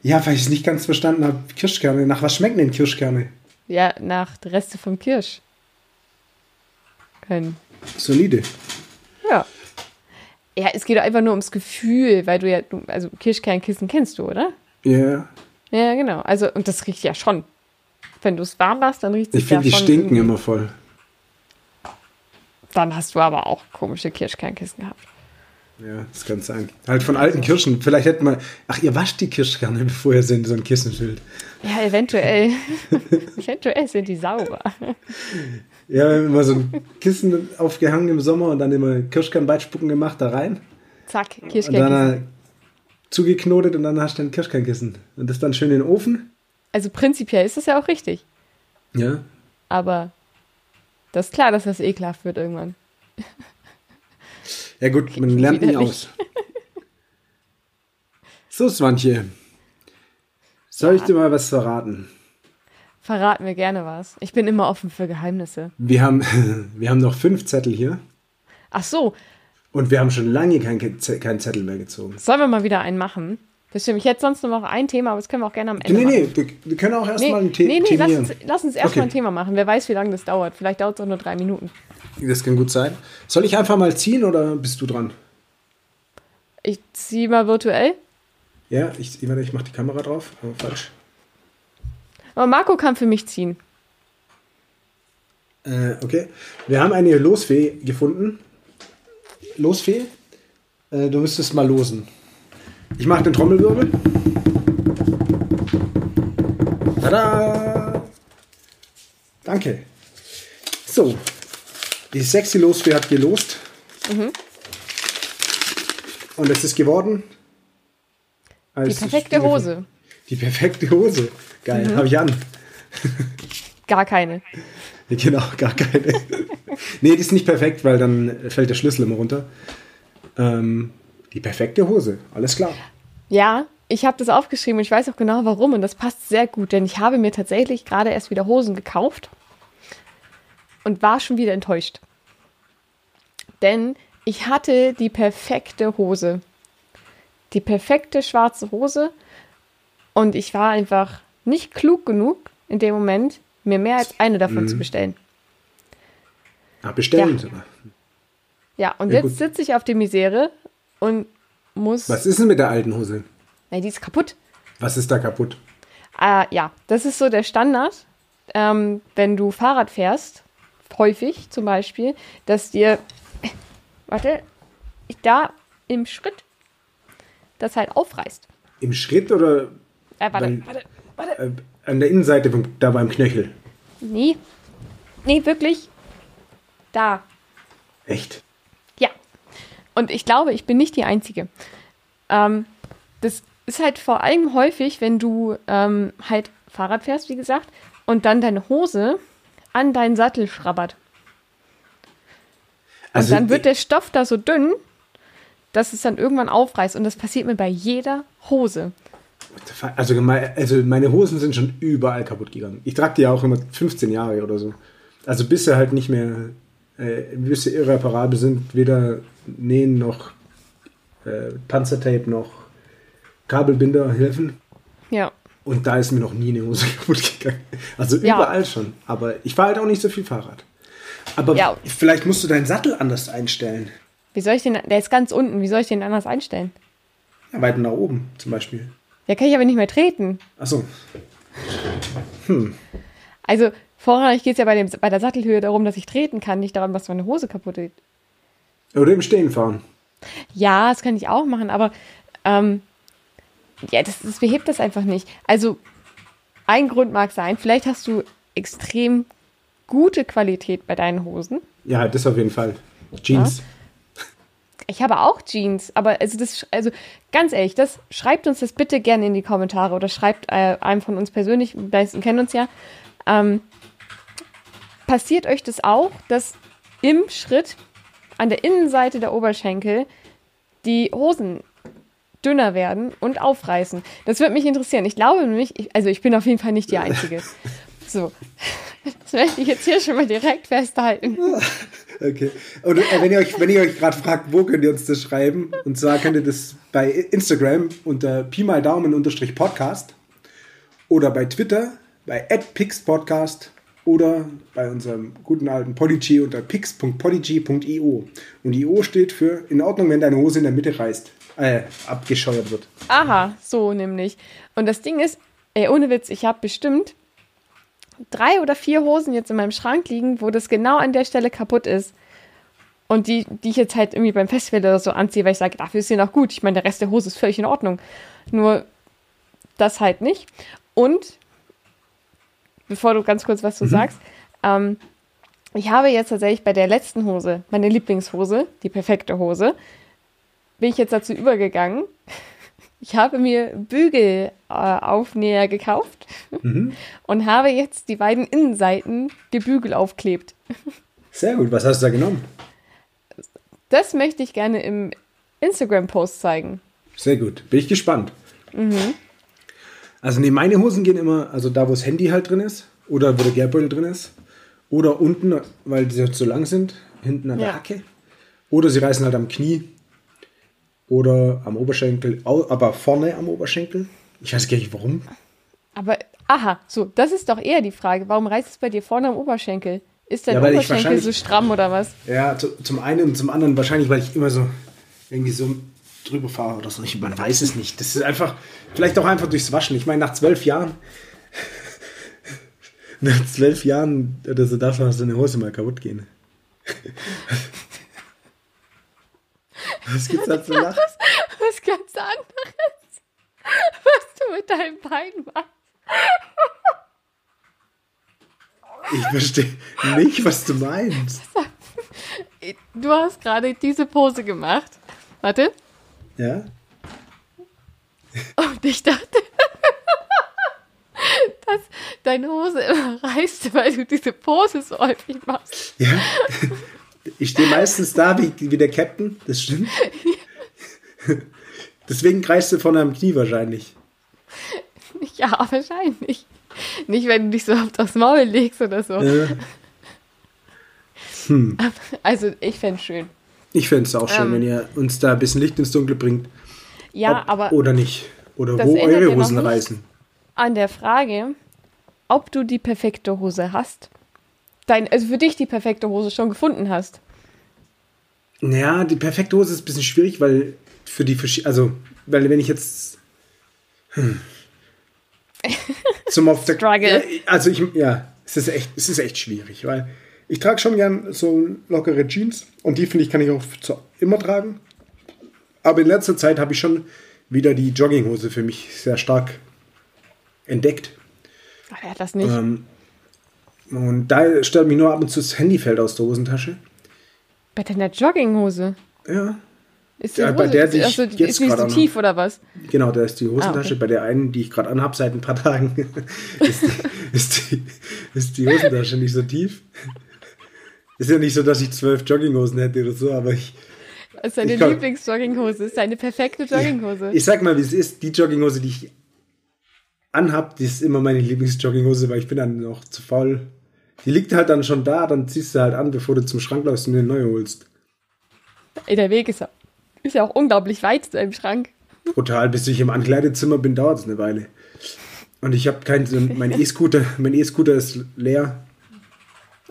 Ja, weil ich es nicht ganz verstanden habe. Kirschkerne. Nach was schmecken denn Kirschkerne? Ja, nach Reste vom Kirsch. Können. Solide. Ja. Ja, es geht einfach nur ums Gefühl, weil du ja, du, also Kirschkernkissen kennst du, oder? Ja. Ja, genau. Also, und das riecht ja schon. Wenn du es warm machst, dann riecht es Ich ja finde, die schon. stinken irgendwie- immer voll. Dann hast du aber auch komische Kirschkernkissen gehabt. Ja, das kann sein. Halt von alten Kirschen. Vielleicht hätten wir. Ach, ihr wascht die Kirschkerne, bevor ihr sie in so ein Kissen füllt. Ja, eventuell. eventuell sind die sauber. Ja, wir haben immer so ein Kissen aufgehangen im Sommer und dann immer Kirschkernweitspucken gemacht da rein. Zack, Und Kirschkernkissen. dann äh, zugeknotet und dann hast du ein Kirschkernkissen. Und das dann schön in den Ofen. Also prinzipiell ist das ja auch richtig. Ja. Aber das ist klar, dass das ekelhaft wird irgendwann. Ja gut, man lernt nie aus. So, Swantje. Soll ich Ja. dir mal was verraten? Verrat mir gerne was. Ich bin immer offen für Geheimnisse. Wir haben, wir haben noch fünf Zettel hier Ach so, und wir haben schon lange keinen Ke- keinen Zettel mehr gezogen. sollen wir mal wieder einen machen? Das stimmt. Ich hätte sonst nur noch ein Thema, aber das können wir auch gerne am Ende Nee, machen. nee, wir, wir können auch Nee, erstmal ein nee, The nee, lass themieren. uns, lass uns erstmal Okay. ein Thema machen. Wer weiß, wie lange das dauert. Vielleicht dauert es auch nur drei Minuten. Das kann gut sein. Soll ich einfach mal ziehen oder bist du dran? Ich ziehe mal virtuell. Ja, ich, ich mache die Kamera drauf. Oh, falsch. Aber Marco kann für mich ziehen. Äh, okay. Wir haben eine Losfee gefunden. Losfee? Äh, du müsstest mal losen. Ich mache den Trommelwirbel. Tada! Danke. So. Die sexy Losfee hat gelost. Mhm. Und es ist geworden. Die perfekte Hose. Die perfekte Hose. Geil, Mhm. habe ich an. Gar keine. Genau, gar keine. nee, die ist nicht perfekt, weil dann fällt der Schlüssel immer runter. Ähm, die perfekte Hose, alles klar. Ja, ich habe das aufgeschrieben und ich weiß auch genau warum und das passt sehr gut, denn ich habe mir tatsächlich gerade erst wieder Hosen gekauft und war schon wieder enttäuscht. Denn ich hatte die perfekte Hose. Die perfekte schwarze Hose und ich war einfach nicht klug genug in dem Moment, mir mehr als eine davon zu bestellen. Ah, bestellen Ja. sogar. Ja, und Ja, jetzt sitze ich auf der Misere und muss. Was ist denn mit der alten Hose? Nee, die ist kaputt. Was ist da kaputt? Äh, ja, das ist so der Standard, ähm, wenn du Fahrrad fährst, häufig zum Beispiel, dass dir, warte, ich da im Schritt das halt aufreißt. Im Schritt oder Äh, warte, Weil- warte, warte. äh, an der Innenseite vom, da beim Knöchel? Nee. Nee, wirklich. Da. Echt? Ja. Und ich glaube, ich bin nicht die Einzige. Ähm, das ist halt vor allem häufig, wenn du ähm, halt Fahrrad fährst, wie gesagt, und dann deine Hose an deinen Sattel schrabbert. Und Also dann wird der Stoff da so dünn, dass es dann irgendwann aufreißt. Und das passiert mir bei jeder Hose. Also, also meine Hosen sind schon überall kaputt gegangen. Ich trage die ja auch immer 15 Jahre oder so. Also bis sie halt nicht mehr, äh, bis sie irreparabel sind, weder Nähen noch äh, Panzertape noch Kabelbinder helfen. Ja. Und da ist mir noch nie eine Hose kaputt gegangen. Also Ja. überall schon. Aber ich fahre halt auch nicht so viel Fahrrad. Aber Ja. vielleicht musst du deinen Sattel anders einstellen. Wie soll ich den, der ist ganz unten, wie soll ich den anders einstellen? Ja, weiter nach oben zum Beispiel. Ja, kann ich aber nicht mehr treten. Achso. Also vorrangig geht es ja bei, dem, bei der Sattelhöhe darum, dass ich treten kann, nicht darum, dass meine Hose kaputt ist. Oder im Stehen fahren. Ja, das kann ich auch machen, aber ähm, ja, das, das behebt das einfach nicht. Also ein Grund mag sein, vielleicht hast du extrem gute Qualität bei deinen Hosen. Ja, das auf jeden Fall. Jeans. Ich habe auch Jeans, aber also das, also ganz ehrlich, das schreibt uns das bitte gerne in die Kommentare oder schreibt äh, einem von uns persönlich, die meisten kennen uns ja. Ähm, passiert euch das auch, dass im Schritt an der Innenseite der Oberschenkel die Hosen dünner werden und aufreißen? Das würde mich interessieren. Ich glaube nämlich, ich, also ich bin auf jeden Fall nicht die Einzige. So, das möchte ich jetzt hier schon mal direkt festhalten. Okay. Und äh, wenn ihr euch, wenn ihr euch gerade fragt, wo könnt ihr uns das schreiben? Und zwar könnt ihr das bei Instagram unter Pi mal Daumen unterstrich Podcast oder bei Twitter bei @pixpodcast oder bei unserem guten alten Podigy unter pix.podigy.io. Und IO steht für in Ordnung, wenn deine Hose in der Mitte reißt, äh, abgescheuert wird. Aha, so nämlich. Und das Ding ist, ey, ohne Witz, ich habe bestimmt drei oder vier Hosen jetzt in meinem Schrank liegen, wo das genau an der Stelle kaputt ist. Und die, die ich jetzt halt irgendwie beim Festival oder so anziehe, weil ich sage, dafür ist sie noch gut. Ich meine, der Rest der Hose ist völlig in Ordnung. Nur das halt nicht. Und, bevor du ganz kurz was du sagst, ähm, ich habe jetzt tatsächlich bei der letzten Hose, meine Lieblingshose, die perfekte Hose, bin ich jetzt dazu übergegangen. Ich habe mir Bügelaufnäher gekauft und habe jetzt die beiden Innenseiten gebügel aufklebt. Sehr gut. Was hast du da genommen? Das möchte ich gerne im Instagram-Post zeigen. Sehr gut. Bin ich gespannt. Also nee, meine Hosen gehen immer, also da, wo das Handy halt drin ist oder wo der Geldbeutel drin ist oder unten, weil die halt so lang sind, hinten an der Ja. Hacke. Oder sie reißen halt am Knie oder am Oberschenkel, aber vorne am Oberschenkel. Ich weiß gar nicht warum. Aber, aha, so, das ist doch eher die Frage. Warum reißt es bei dir vorne am Oberschenkel? Ist dein Ja, Oberschenkel so stramm oder was? Ja, zu, zum einen und zum anderen wahrscheinlich, weil ich immer so irgendwie so drüber fahre oder so. Ich, man weiß es nicht. Das ist einfach, vielleicht auch einfach durchs Waschen. Ich meine, nach zwölf Jahren, nach zwölf Jahren oder so darf man so eine Hose mal kaputt gehen. Was gibt's da zu lachen? Was ganz anderes. Was du mit deinem Bein machst. Ich verstehe nicht, was du meinst. Du hast gerade diese Pose gemacht. Warte. Ja? Und ich dachte, dass deine Hose immer reißt, weil du diese Pose so häufig machst. Ja? Ich stehe meistens da wie, wie der Captain, das stimmt. Deswegen kreist du vorne am Knie wahrscheinlich. Ja, wahrscheinlich. Nicht, wenn du dich so auf das Maul legst oder so. Ja. Also, ich fände es schön. Ich fände es auch schön, Ähm. wenn ihr uns da ein bisschen Licht ins Dunkle bringt. Ja, Ob- aber Oder nicht. Oder wo eure Hosen reißen. an der Frage, ob du die perfekte Hose hast, dein, also für dich die perfekte Hose schon gefunden hast. Naja, die perfekte Hose ist ein bisschen schwierig, weil für die also weil wenn ich jetzt hm, zum auf der Struggle. Ja, also ich ja, es ist echt es ist echt schwierig, weil ich trage schon gern so lockere Jeans und die finde ich kann ich auch immer tragen. Aber in letzter Zeit habe ich schon wieder die Jogginghose für mich sehr stark entdeckt. Ach, wer hat das nicht? Ähm, und da stört mich nur ab und zu das Handy fällt aus der Hosentasche. Bei deiner Jogginghose. Ja, Ist die Ja, bei Hose, der, die ich also, jetzt ist nicht so tief oder was? Genau, da ist die Hosentasche. Ah, okay. Bei der einen, die ich gerade anhab seit ein paar Tagen, ist, die, ist, die, ist die Hosentasche nicht so tief. Ist ja nicht so, dass ich zwölf Jogginghosen hätte oder so, aber ich, Das ist deine Ich Lieblingsjogginghose. Ist deine perfekte Jogginghose. ich sag mal, wie es ist. Die Jogginghose, die ich anhab, die ist immer meine Lieblingsjogginghose, weil ich bin dann noch zu faul. Die liegt halt dann schon da, dann ziehst du halt an, bevor du zum Schrank läufst und dir eine neue holst. Ey, der Weg ist ja, ist ja auch unglaublich weit zu deinem Schrank. Brutal, bis ich im Ankleidezimmer bin, dauert es eine Weile. Und ich habe keinen, mein E-Scooter, mein E-Scooter ist leer.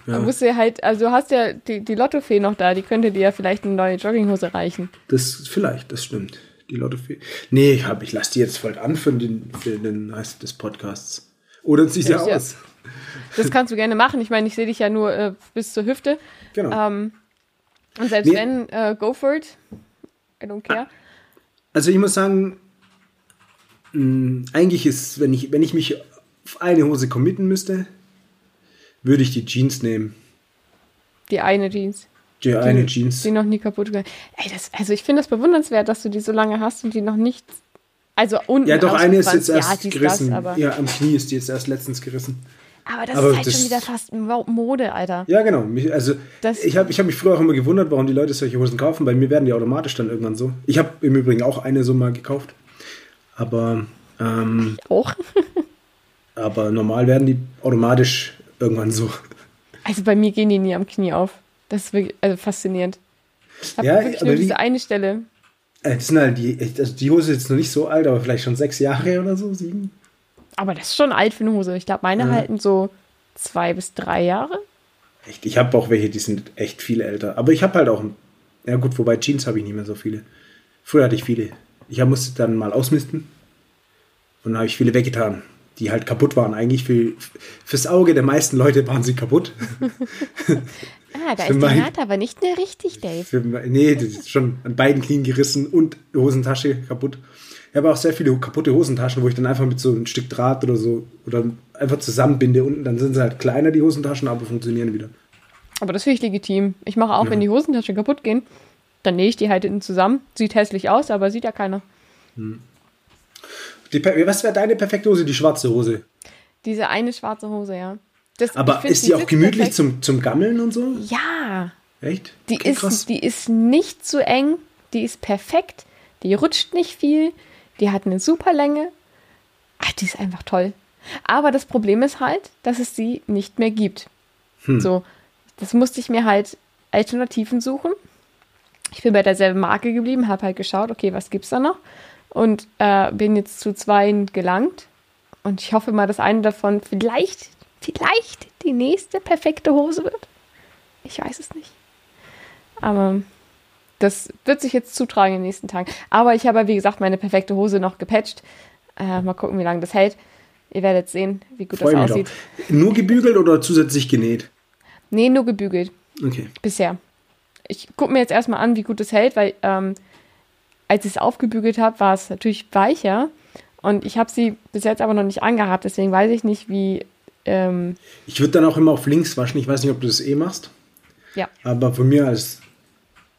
Da musst du ja halt, also du hast ja die, die Lottofee noch da, die könnte dir ja vielleicht eine neue Jogginghose reichen. Das vielleicht, das stimmt. Die Lottofee. Nee, ich, hab, ich lasse die jetzt voll an für den, für den Rest des Podcasts. Oder sieht ja Echt jetzt? aus. Das kannst du gerne machen. Ich meine, ich sehe dich ja nur äh, bis zur Hüfte. Genau. Ähm, und selbst Nee. wenn, äh, go for it. I don't care. Also ich muss sagen, mh, eigentlich ist, wenn ich, wenn ich mich auf eine Hose committen müsste, würde ich die Jeans nehmen. Die eine Jeans. Die eine Jeans. Die noch nie kaputt gegangen. Ey, das, also ich finde das bewundernswert, dass du die so lange hast und die noch nicht. Also unten. Ja, doch, eine ist jetzt erst ja, dies, gerissen. Das, ja, am Knie ist die jetzt erst letztens gerissen. aber das aber ist halt das- schon wieder fast Mo- Mode, Alter. Ja, genau. Also Das- ich habe ich hab mich früher auch immer gewundert, warum die Leute solche Hosen kaufen. Bei mir werden die automatisch dann irgendwann so. Ich habe im Übrigen auch eine so mal gekauft. Aber, ähm, Auch. aber normal werden die automatisch irgendwann so. Also bei mir gehen die nie am Knie auf. Das ist wirklich also faszinierend. Ich habe Ja, wirklich nur wie- diese eine Stelle. Äh, Das sind halt die, also die Hose ist jetzt noch nicht so alt, aber vielleicht schon sechs Jahre oder so, sieben. Aber das ist schon alt für eine Hose. Ich glaube, meine Ja. halten so zwei bis drei Jahre. Echt, ich habe auch welche, die sind echt viel älter. Aber ich habe halt auch, ja gut, wobei Jeans habe ich nicht mehr so viele. Früher hatte ich viele. Ich musste dann mal ausmisten und dann habe ich viele weggetan, die halt kaputt waren. Eigentlich für, fürs Auge der meisten Leute waren sie kaputt. Ah, da Für ist die mein- Naht aber nicht mehr richtig, Dave. Für, nee, das ist schon an beiden Knien gerissen und die Hosentasche kaputt. Ich habe auch sehr viele kaputte Hosentaschen, wo ich dann einfach mit so ein Stück Draht oder so oder einfach zusammenbinde unten. Dann sind sie halt kleiner, die Hosentaschen, aber funktionieren wieder. Aber das finde ich legitim. Ich mache auch, wenn die Hosentaschen kaputt gehen, dann nähe ich die halt hinten zusammen. Sieht hässlich aus, aber sieht ja keiner. Die, was wäre deine perfekte Hose? Die schwarze Hose. Diese eine schwarze Hose, ja. Das, Aber ist die auch sitzt gemütlich perfekt. zum, zum Gammeln und so? Ja, Echt? die, Okay, ist, die ist nicht zu eng, die ist perfekt, die rutscht nicht viel, die hat eine super Länge. Ach, die ist einfach toll. Aber das Problem ist halt, dass es sie nicht mehr gibt. Hm. So, das musste ich mir halt Alternativen suchen. Ich bin bei derselben Marke geblieben, habe halt geschaut, okay, was gibt's da noch? Und äh, bin jetzt zu zweien gelangt. Und ich hoffe mal, dass eine davon vielleicht, vielleicht die nächste perfekte Hose wird. Ich weiß es nicht. Aber das wird sich jetzt zutragen in den nächsten Tagen. Aber ich habe, wie gesagt, meine perfekte Hose noch gepatcht. Äh, mal gucken, wie lange das hält. Ihr werdet sehen, wie gut Freue das aussieht. drauf. Nur gebügelt oder zusätzlich genäht? Nee, nur gebügelt. Okay. Bisher. Ich gucke mir jetzt erstmal an, wie gut es hält, weil ähm, als ich es aufgebügelt habe, war es natürlich weicher. Und ich habe sie bis jetzt aber noch nicht angehabt. Deswegen weiß ich nicht, wie. Ähm, Ich würde dann auch immer auf links waschen. Ich weiß nicht, ob du das eh machst. ja. Aber von mir als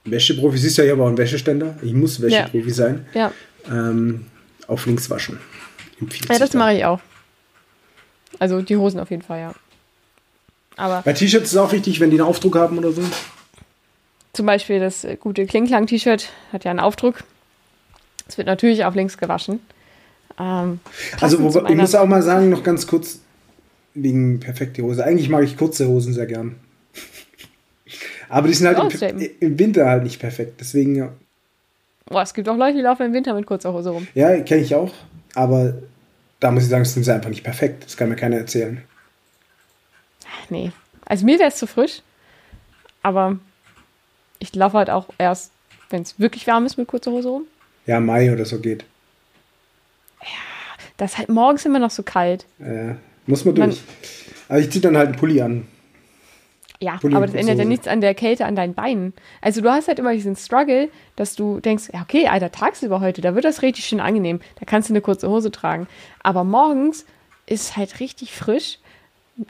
Wäscheprofi, siehst du ja, ich habe auch einen Wäscheständer. Ich muss Wäscheprofi sein. Ja. Ähm, auf links waschen. Ja, das mache ich auch. Also die Hosen auf jeden Fall, ja. Aber Bei T-Shirts ist es auch wichtig, wenn die einen Aufdruck haben oder so. Zum Beispiel das äh, gute Klingklang-T-Shirt hat ja einen Aufdruck. Es wird natürlich auf links gewaschen. Ähm, Also, wo, ich muss auch mal sagen, noch ganz kurz wegen perfekte Hose. Eigentlich mag ich kurze Hosen sehr gern. Aber die sind halt im, im Winter halt nicht perfekt. Deswegen, ja, Boah, es gibt auch Leute, die laufen im Winter mit kurzer Hose rum. ja kenne ich auch. Aber da muss ich sagen, sind sie einfach nicht perfekt. Das kann mir keiner erzählen. Nee. Also mir wäre es zu frisch. Aber ich laufe halt auch erst, wenn es wirklich warm ist, mit kurzer Hose rum. Ja, Mai oder so geht. Das ist halt morgens immer noch so kalt. Äh, muss man Man- durch. Aber ich ziehe dann halt einen Pulli an. Ja, Pulli aber das ändert ja nichts an der Kälte an deinen Beinen. Also du hast halt immer diesen Struggle, dass du denkst, ja okay, Alter, tagsüber heute, da wird das richtig schön angenehm. Da kannst du eine kurze Hose tragen. Aber morgens ist halt richtig frisch.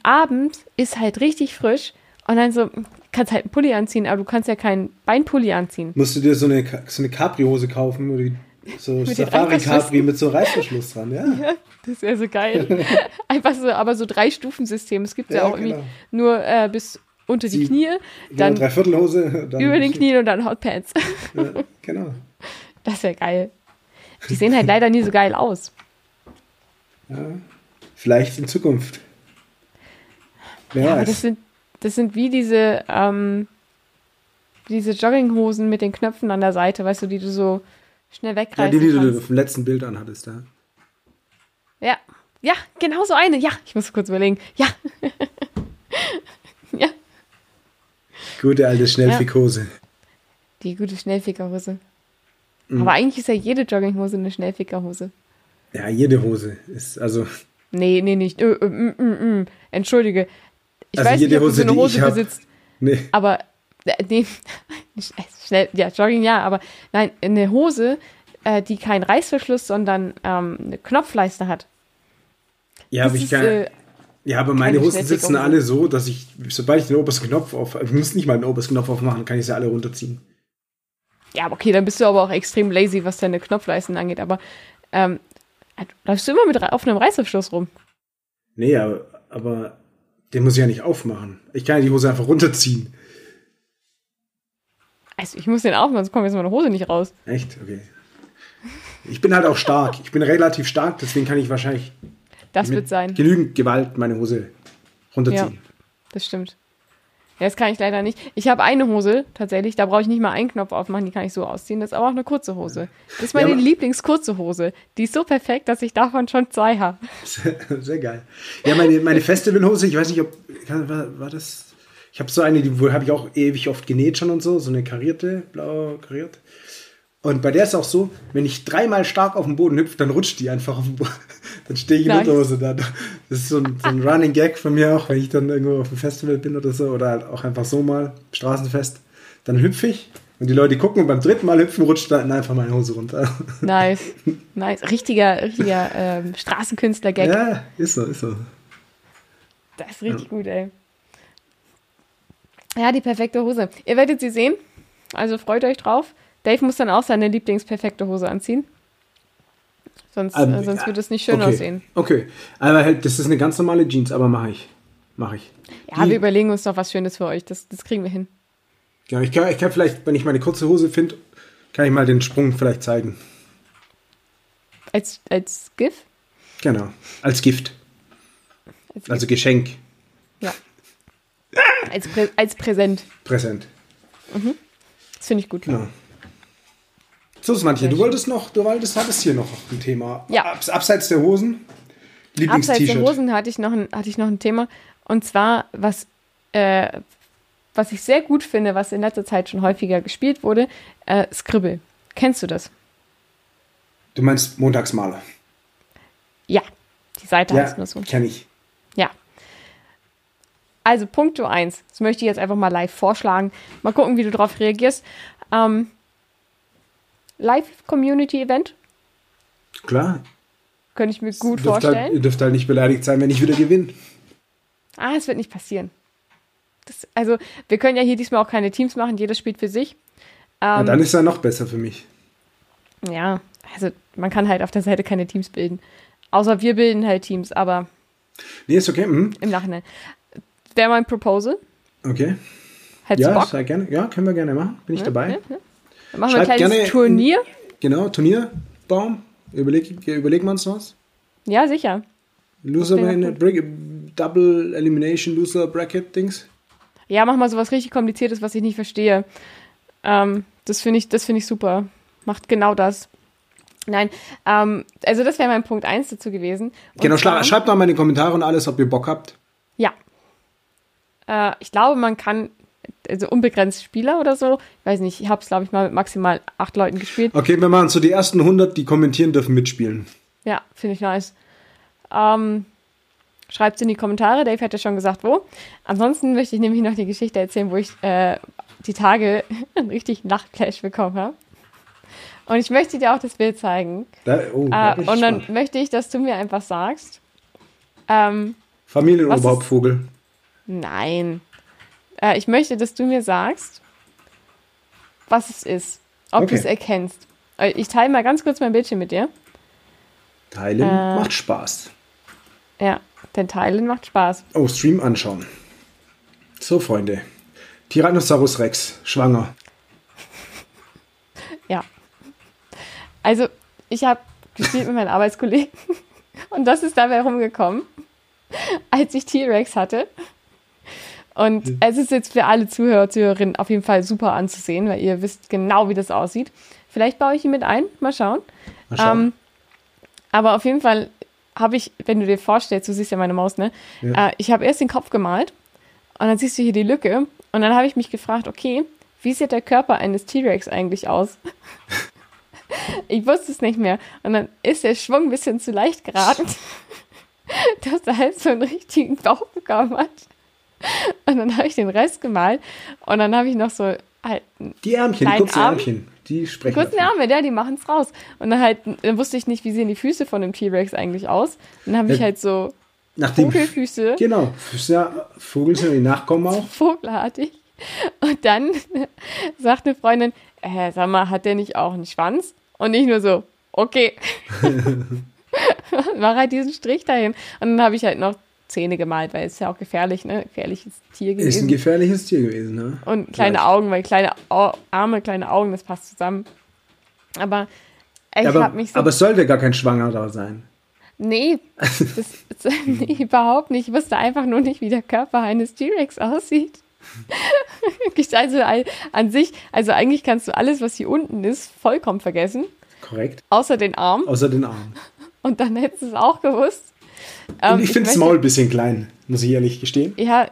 Abends ist halt richtig frisch. Und dann so, kannst halt einen Pulli anziehen, aber du kannst ja keinen Beinpulli anziehen. Musst du dir so eine, so eine Capri-Hose kaufen oder die- so Safari-Capri mit so Reißverschluss dran, ja. Das wäre so geil. Einfach so, aber so drei Stufensystem. Es gibt ja, Ja, auch irgendwie genau. nur äh, bis unter die Sie- Knie, Dann dann Dreiviertelhose. Dann über den Knien und dann Hotpants. Ja, genau. Das wäre geil. Die sehen halt leider nie so geil aus. Vielleicht in Zukunft. Wer Ja, aber weiß. das sind, das sind wie diese, ähm, diese Jogginghosen mit den Knöpfen an der Seite, weißt du, die du so schnell ja, wegreißen die, die du kannst. auf dem letzten Bild anhattest, ja. Ja, ja, genau so eine. Ja, ich muss kurz überlegen. Ja. ja, Gute alte Schnellfickhose. die gute Schnellfickerhose. Mhm. Aber eigentlich ist ja jede Jogginghose eine Schnellfickerhose. Ja, jede Hose ist, also, Nee, nee, nicht. Ö, ö, mm, mm, mm. Entschuldige. Ich Also weiß jede nicht, ob Hose, du so eine Hose hab- besitzt, nee. aber äh, nee, schnell, ja, Jogging ja, aber nein, eine Hose, äh, die keinen Reißverschluss, sondern ähm, eine Knopfleiste hat. Ja, aber ich kann, äh, ja, aber meine Hosen sitzen alle so, dass ich, sobald ich den obersten Knopf auf, ich muss nicht mal den obersten Knopf aufmachen, kann ich sie alle runterziehen. Ja, aber okay, dann bist du aber auch extrem lazy, was deine Knopfleisten angeht, aber ähm, läufst du immer mit rei- offenem Reißverschluss rum? Nee, aber, aber den muss ich ja nicht aufmachen. Ich kann ja die Hose einfach runterziehen. Also ich muss den aufmachen, sonst kommt jetzt meine Hose nicht raus. Echt? Okay. Ich bin halt auch stark. Ich bin relativ stark, deswegen kann ich wahrscheinlich Das mit wird sein. genügend Gewalt meine Hose runterziehen. Das stimmt. Ja, das kann ich leider nicht. Ich habe eine Hose tatsächlich, da brauche ich nicht mal einen Knopf aufmachen, die kann ich so ausziehen. Das ist aber auch eine kurze Hose. Das ist meine Ja, Lieblingskurze Hose. Die ist so perfekt, dass ich davon schon zwei habe. Sehr, sehr geil. Ja, meine, meine Festivalhose, ich weiß nicht, ob, war, war das, ich habe so eine, die habe ich auch ewig oft genäht schon und so, so eine karierte, blau kariert. Und bei der ist auch so, wenn ich dreimal stark auf den Boden hüpfe, dann rutscht die einfach auf den Boden. Dann stehe ich in Nice. Unterhose da. Das ist so ein, so ein Running Gag von mir auch, wenn ich dann irgendwo auf dem Festival bin oder so, oder halt auch einfach so mal, Straßenfest. Dann hüpfe ich und die Leute gucken und beim dritten Mal hüpfen rutscht dann einfach meine Hose runter. Nice. Nice. Richtiger, richtiger ähm, Straßenkünstler-Gag. Ja, ist so, ist so. Das ist richtig gut, ey. Ja, die perfekte Hose. Ihr werdet sie sehen. Also freut euch drauf. Dave muss dann auch seine Lieblingsperfekte Hose anziehen. Sonst, Ähm, äh, sonst wird es nicht schön okay. aussehen. Okay, aber halt, das ist eine ganz normale Jeans, aber mache ich. Mache ich. Ja, Die- wir überlegen uns noch was Schönes für euch. Das, das kriegen wir hin. Ja, ich kann, ich kann vielleicht, wenn ich meine kurze Hose finde, kann ich mal den Sprung vielleicht zeigen. Als, als GIF? Genau. Als Gift. Als, Also Geschenk. ja. als, Prä als Präsent. Präsent. Das finde ich gut. Genau. So, Svantje, du wolltest noch, du wolltest, hattest hier noch ein Thema. Ja. Abs, abseits der Hosen. Abseits der. Hosen hatte ich, noch ein, hatte ich noch ein Thema. Und zwar, was, äh, was ich sehr gut finde, was in letzter Zeit schon häufiger gespielt wurde, äh, Scribble. Kennst du das? Du meinst Montagsmaler. Ja. Die Seite Ja, heißt nur so. kenne ich. Ja. Also Punkto 1. Das möchte ich jetzt einfach mal live vorschlagen. Mal gucken, wie du darauf reagierst. Ähm, Live-Community-Event. Klar. Könnte ich mir gut Dürft vorstellen. Halt, ihr dürft halt nicht beleidigt sein, wenn ich wieder gewinne. Ah, es wird nicht passieren. Das, also, wir können ja hier diesmal auch keine Teams machen, jeder spielt für sich. Ähm, dann ist er noch besser für mich. ja, also man kann halt auf der Seite keine Teams bilden. Außer wir bilden halt Teams, aber Nee, ist okay. Mhm. im Nachhinein. Wäre mein Proposal. Okay. Hättest du Ja, Bock? sehr gerne. Ja, können wir gerne machen. Bin ich dabei. Ja, ja. Dann machen wir ein Schreibt kleines gerne- Turnier. Genau, Turnierbaum. Überleg, überlegen wir uns was. Ja, sicher. Loser Bracket, Double Elimination Loser Bracket Dings. Ja, mach mal sowas richtig Kompliziertes, was ich nicht verstehe. Ähm, das finde ich, das finde ich super. Macht genau das. Nein, ähm, also das wäre mein Punkt 1 dazu gewesen. Und Genau, schla- schreibt mal in die Kommentare und alles, ob ihr Bock habt. Ja. Äh, ich glaube, man kann also unbegrenzt Spieler oder so. Ich weiß nicht, ich habe es, glaube ich, mal mit maximal acht Leuten gespielt. Okay, wir machen so die ersten 100, die kommentieren dürfen, mitspielen. Ja, finde ich nice. Ähm, Schreibt es in die Kommentare. Dave hat ja schon gesagt, wo. Ansonsten möchte ich nämlich noch die Geschichte erzählen, wo ich äh, die Tage einen richtig Nachtclash bekommen habe. Und ich möchte dir auch das Bild zeigen. Da, oh, äh, und dann möchte ich, dass du mir einfach sagst. Ähm, Familienoberhauptvogel. Nein. Äh, ich möchte, dass du mir sagst, was es ist. Ob okay. du es erkennst. Äh, ich teile mal ganz kurz mein Bildschirm mit dir. Teilen äh, macht Spaß. Ja. Denn Teilen macht Spaß. Oh, Stream anschauen. So, Freunde. Tyrannosaurus Rex, schwanger. Ja. Also, ich habe gespielt mit meinen Arbeitskollegen und das ist dabei rumgekommen, als ich T-Rex hatte. Und hm. es ist jetzt für alle Zuhörer, Zuhörerinnen auf jeden Fall super anzusehen, weil ihr wisst genau, wie das aussieht. Vielleicht baue ich ihn mit ein, mal schauen. Mal schauen. Ähm, aber auf jeden Fall habe ich, wenn du dir vorstellst, du siehst ja meine Maus, ne? Ja. Äh, ich habe erst den Kopf gemalt und dann siehst du hier die Lücke und dann habe ich mich gefragt, okay, wie sieht der Körper eines T-Rex eigentlich aus? ich wusste es nicht mehr. Und dann ist der Schwung ein bisschen zu leicht geraten, dass er halt so einen richtigen Bauch bekommen hat. Und dann habe ich den Rest gemalt und dann habe ich noch so halt. Die Ärmchen, die kurzen Arm. Ärmchen. Die sprechen. Kurzen Arme, ja, die machen es raus. Und dann halt, dann wusste ich nicht, wie sehen die Füße von dem T-Rex eigentlich aus. Und dann habe ich halt so Nach Vogelfüße. Genau, Füße, ja, Vogel sind die Nachkommen auch. Vogelartig. Und dann sagt eine Freundin, äh, sag mal, hat der nicht auch einen Schwanz? Und ich nur so, okay. Mach halt diesen Strich dahin. Und dann habe ich halt noch Zähne gemalt, weil es ist ja auch gefährlich, ne? Gefährliches Tier gewesen. Ist ein gefährliches Tier gewesen, ne? Und kleine Vielleicht. Augen, weil kleine Arme, kleine Augen, das passt zusammen. Aber ich ja, habe mich so. Aber es sollte gar kein Schwangerer sein. Nee, das, das, nee, überhaupt nicht. Ich wusste einfach nur nicht, wie der Körper eines T-Rex aussieht. also an sich, also eigentlich kannst du alles, was hier unten ist, vollkommen vergessen. Korrekt. Außer den Arm. Außer den Arm. Und dann hättest du es auch gewusst. Ähm, ich finde das Maul ein bisschen klein, muss ich ehrlich gestehen. Ja,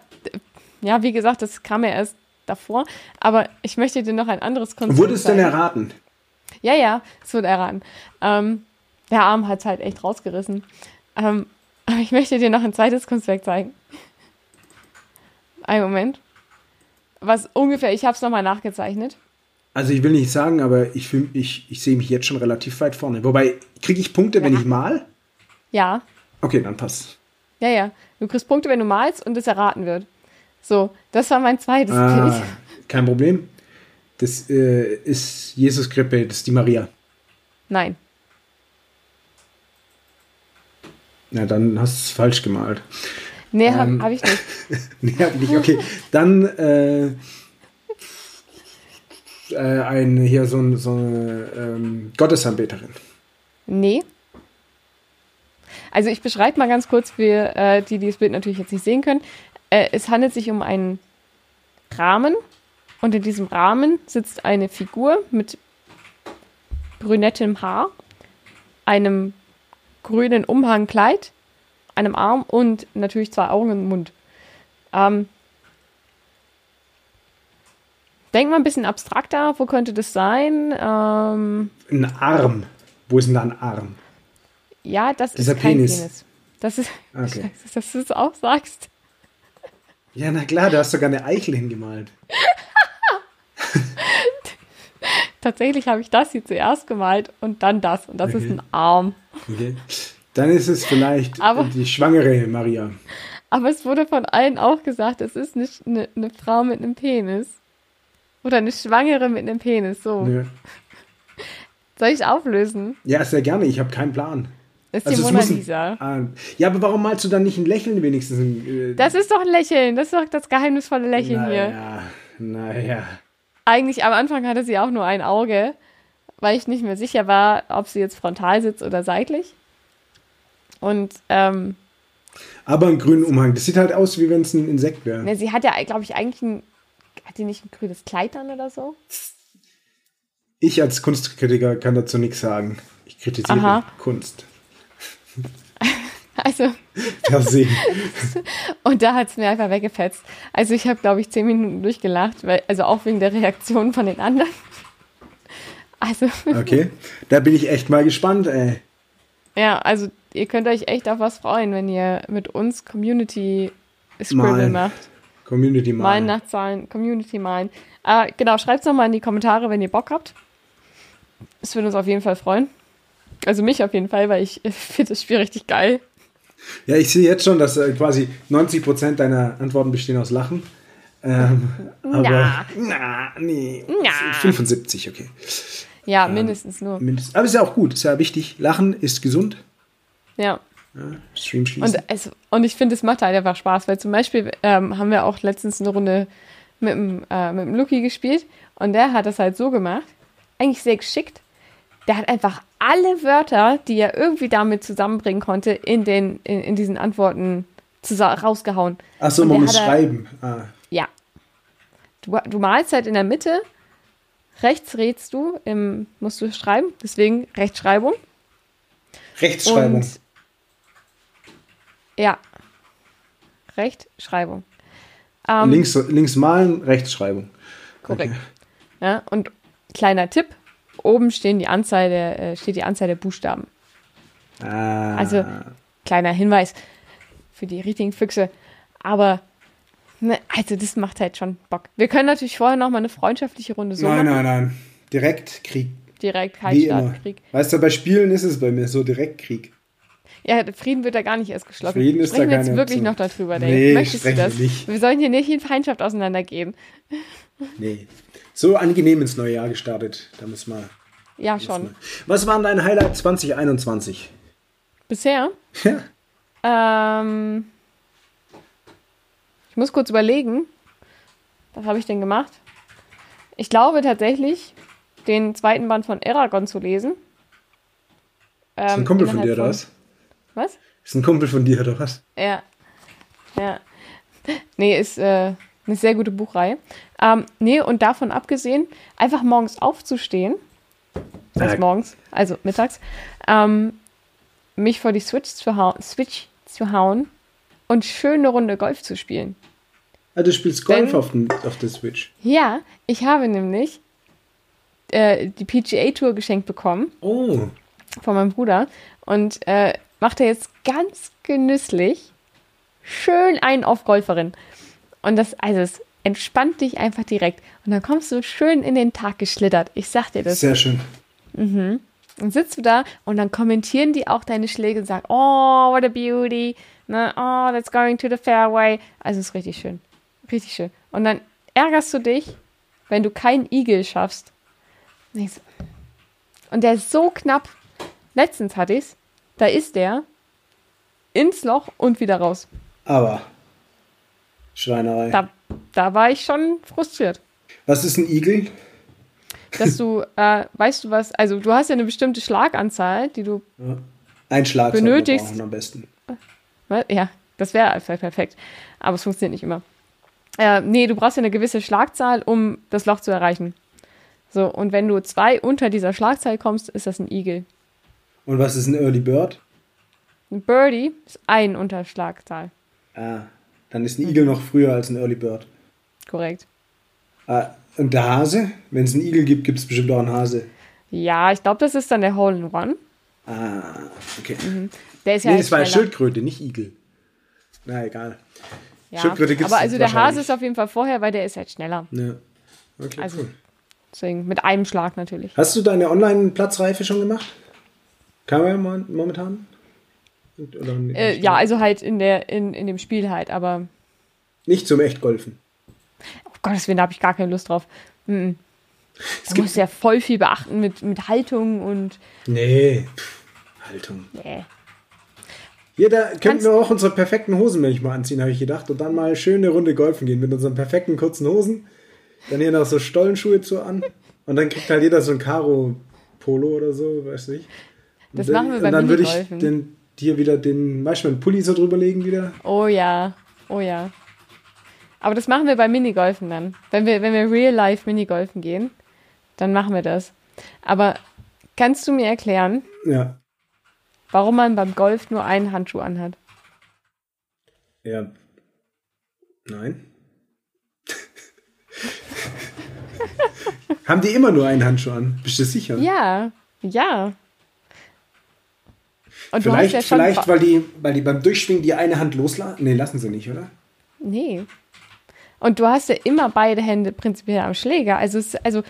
ja, wie gesagt, das kam ja erst davor. Aber ich möchte dir noch ein anderes Konzept Wurde es denn erraten? Ja, ja, es wurde erraten. Ähm, der Arm hat es halt echt rausgerissen. Ähm, aber ich möchte dir noch ein zweites Kunstwerk zeigen. Einen Moment. Was ungefähr, ich habe es nochmal nachgezeichnet. Also ich will nicht sagen, aber ich, ich, ich sehe mich jetzt schon relativ weit vorne. Wobei, kriege ich Punkte, ja. wenn ich mal? Ja. Okay, dann passt. Ja, ja. Du kriegst Punkte, wenn du malst und es erraten wird. So, das war mein zweites ah, Bild. Kein Problem. Das äh, ist Jesus Krippe, das ist die Maria. Nein. Na, dann hast du es falsch gemalt. Nee, ähm, habe hab ich nicht. nee, hab ich nicht. Okay, dann äh, äh, ein, hier so, so eine ähm, Gottesanbeterin. Nee. Also ich beschreibe mal ganz kurz für äh, die, die das Bild natürlich jetzt nicht sehen können. Äh, es handelt sich um einen Rahmen und in diesem Rahmen sitzt eine Figur mit brünettem Haar, einem grünen Umhangkleid, einem Arm und natürlich zwei Augen und Mund. Ähm, denk mal ein bisschen abstrakter, wo könnte das sein? Ähm, ein Arm. Wo ist denn da ein Arm? Ja, das Dieser ist kein Penis. Penis. Das ist, okay. Scheiße, dass du es auch sagst. Ja, na klar, du hast sogar eine Eichel hingemalt. Tatsächlich habe ich das hier zuerst gemalt und dann das. Und das okay. ist ein Arm. Okay. Dann ist es vielleicht aber, die schwangere Maria. Aber es wurde von allen auch gesagt, es ist eine, eine, eine Frau mit einem Penis. Oder eine Schwangere mit einem Penis, so. Ja. Soll ich auflösen? Ja, sehr gerne. Ich habe keinen Plan. Das ist also die Mona Lisa. Ah, ja, aber warum malst du dann nicht ein Lächeln wenigstens? Äh, das ist doch ein Lächeln. Das ist doch das geheimnisvolle Lächeln naja, hier. Ja, naja. Eigentlich am Anfang hatte sie auch nur ein Auge, weil ich nicht mehr sicher war, ob sie jetzt frontal sitzt oder seitlich. Und, ähm. Aber einen grünen Umhang. Das sieht halt aus, wie wenn es ein Insekt wäre. Ne, sie hat ja, glaube ich, eigentlich ein. Hat die nicht ein grünes Kleid an oder so? Ich als Kunstkritiker kann dazu nichts sagen. Ich kritisiere Aha. Kunst. Also, Versehen. und da hat es mir einfach weggefetzt. Also ich habe, glaube ich, zehn Minuten durchgelacht, weil, also auch wegen der Reaktion von den anderen. Also, Okay. Da bin ich echt mal gespannt, ey. ja, also ihr könnt euch echt auf was freuen, wenn ihr mit uns Community Scribble Malen. macht. Community Malen mal. nach Zahlen, Community malen. Äh, genau, schreibt es nochmal in die Kommentare, wenn ihr Bock habt. Es würde uns auf jeden Fall freuen. Also mich auf jeden Fall, weil ich finde das Spiel richtig geil. Ja, ich sehe jetzt schon, dass äh, quasi 90% deiner Antworten bestehen aus Lachen. Ähm, aber, Na. na, nee. Na. 75, okay. Ja, mindestens nur. Mindest, aber ist ja auch gut, ist ja wichtig. Lachen ist gesund. Ja. Ja, Stream schließen. Und, also, und ich finde, es macht halt einfach Spaß, weil zum Beispiel ähm, haben wir auch letztens eine Runde mit dem, äh, mit dem Lucky gespielt und der hat das halt so gemacht, eigentlich sehr geschickt. Der hat einfach alle Wörter, die er irgendwie damit zusammenbringen konnte, in, den, in, in diesen Antworten rausgehauen. Achso, man muss schreiben. Ah. Ja. Du, du malst halt in der Mitte, rechts rätst du, im, musst du schreiben, deswegen Rechtschreibung. Rechtschreibung. Und ja, Rechtschreibung. Ähm, links, links malen, Rechtschreibung. korrekt. Ja, und kleiner Tipp: Oben stehen die Anzahl der, äh, steht die Anzahl der Buchstaben. Ah. Also kleiner Hinweis für die richtigen Füchse. Aber ne, also das macht halt schon Bock. Wir können natürlich vorher noch mal eine freundschaftliche Runde so nein, machen. nein, nein. Direkt Krieg. Direkt Wie Krieg. Weißt du, bei Spielen ist es bei mir so direkt Krieg. Ja, Frieden wird da gar nicht erst geschlossen. Frieden ist da Sprechen wir jetzt wirklich Option. noch darüber, Dave? Nee, Möchtest du das? nicht. Wir sollen hier nicht in Feindschaft auseinandergehen. Nee. So angenehm ins neue Jahr gestartet. Da müssen wir. Ja, schon. Was waren deine Highlights 2021? Bisher? Ja. Ähm, ich muss kurz überlegen. Was habe ich denn gemacht? Ich glaube tatsächlich, den zweiten Band von Aragon zu lesen. Ähm, Ist ein Kumpel von dir, oder was? Was? Ist ein Kumpel von dir, oder was? Ja. Ja. Nee, ist äh, eine sehr gute Buchreihe. Ähm, nee, und davon abgesehen, einfach morgens aufzustehen. Heißt Äh. morgens, also mittags. Ähm, mich vor die Switch zu, hau Switch zu hauen und schön eine Runde Golf zu spielen. Ah, du spielst Golf Denn- auf, den, auf der Switch. Ja, ich habe nämlich äh, die PGA-Tour geschenkt bekommen Oh. von meinem Bruder und äh, macht er jetzt ganz genüsslich schön einen auf Golferin. Und das, also es entspannt dich einfach direkt. Und dann kommst du schön in den Tag geschlittert. Ich sag dir das. Sehr schön. Dann sitzt du da und dann kommentieren die auch deine Schläge und sagen, oh, what a beauty. Ne, oh, that's going to the fairway. Also es ist richtig schön. Richtig schön. Und dann ärgerst du dich, wenn du keinen Igel schaffst. Und der ist so knapp. Letztens hatte ich's. Da ist der ins Loch und wieder raus. Aber. Schweinerei. Da, da war ich schon frustriert. Was ist ein Igel? Dass du, äh, weißt du was, also du hast ja eine bestimmte Schlaganzahl, die du Ein Schlag Benötigst- am besten. Was? Ja, das wäre perfekt. Aber es funktioniert nicht immer. Äh, nee, du brauchst ja eine gewisse Schlagzahl, um das Loch zu erreichen. So, und wenn du zwei unter dieser Schlagzahl kommst, ist das ein Igel. Und was ist ein Early Bird? Ein Birdie ist ein unter Schlagzahl. Ah, dann ist ein Igel noch früher als ein Early Bird. Korrekt. Ah, und der Hase? Wenn es einen Igel gibt, gibt es bestimmt auch einen Hase. Ja, ich glaube, das ist dann der Hole in One. Ah, okay. Der ist ja nee, halt das war. Schildkröte, nicht Igel. Na, egal. Ja. Schildkröte gibt's Aber also der Hase ist auf jeden Fall vorher, weil der ist halt schneller. Ja. Okay, Also- cool. Deswegen mit einem Schlag natürlich. Hast du deine Online-Platzreife schon gemacht? Kann man ja mo- momentan? Äh, ja, also halt in, der, in, in dem Spiel halt, aber Nicht zum Echtgolfen. Gottes Willen, da habe ich gar keine Lust drauf. Mhm. Es gibt, ja voll viel beachten mit, mit Haltung und. nee, pff, Haltung. Nee. Hier, da könnten wir auch unsere perfekten Hosen manchmal anziehen, habe ich gedacht. Und dann mal schön eine Runde golfen gehen mit unseren perfekten kurzen Hosen. Dann hier noch so Stollenschuhe zu an. Und dann kriegt halt jeder so ein Karo-Polo oder so, weiß nicht. Und Das dann, machen wir Und beim dann würde ich den, dir wieder den, manchmal einen Pulli so drüber legen wieder. Oh ja, oh ja. Aber das machen wir beim Minigolfen dann. Wenn wir, wenn wir real life Minigolfen gehen, dann machen wir das. Aber kannst du mir erklären, Ja. warum man beim Golf nur einen Handschuh anhat. Ja. Nein. Haben die immer nur einen Handschuh an? Bist du sicher? Ja, ja. Und vielleicht, ja vielleicht weil, die, weil die beim Durchschwingen die eine Hand loslassen. Nee, lassen sie nicht, oder? Nee. Und du hast ja immer beide Hände prinzipiell am Schläger. Also, also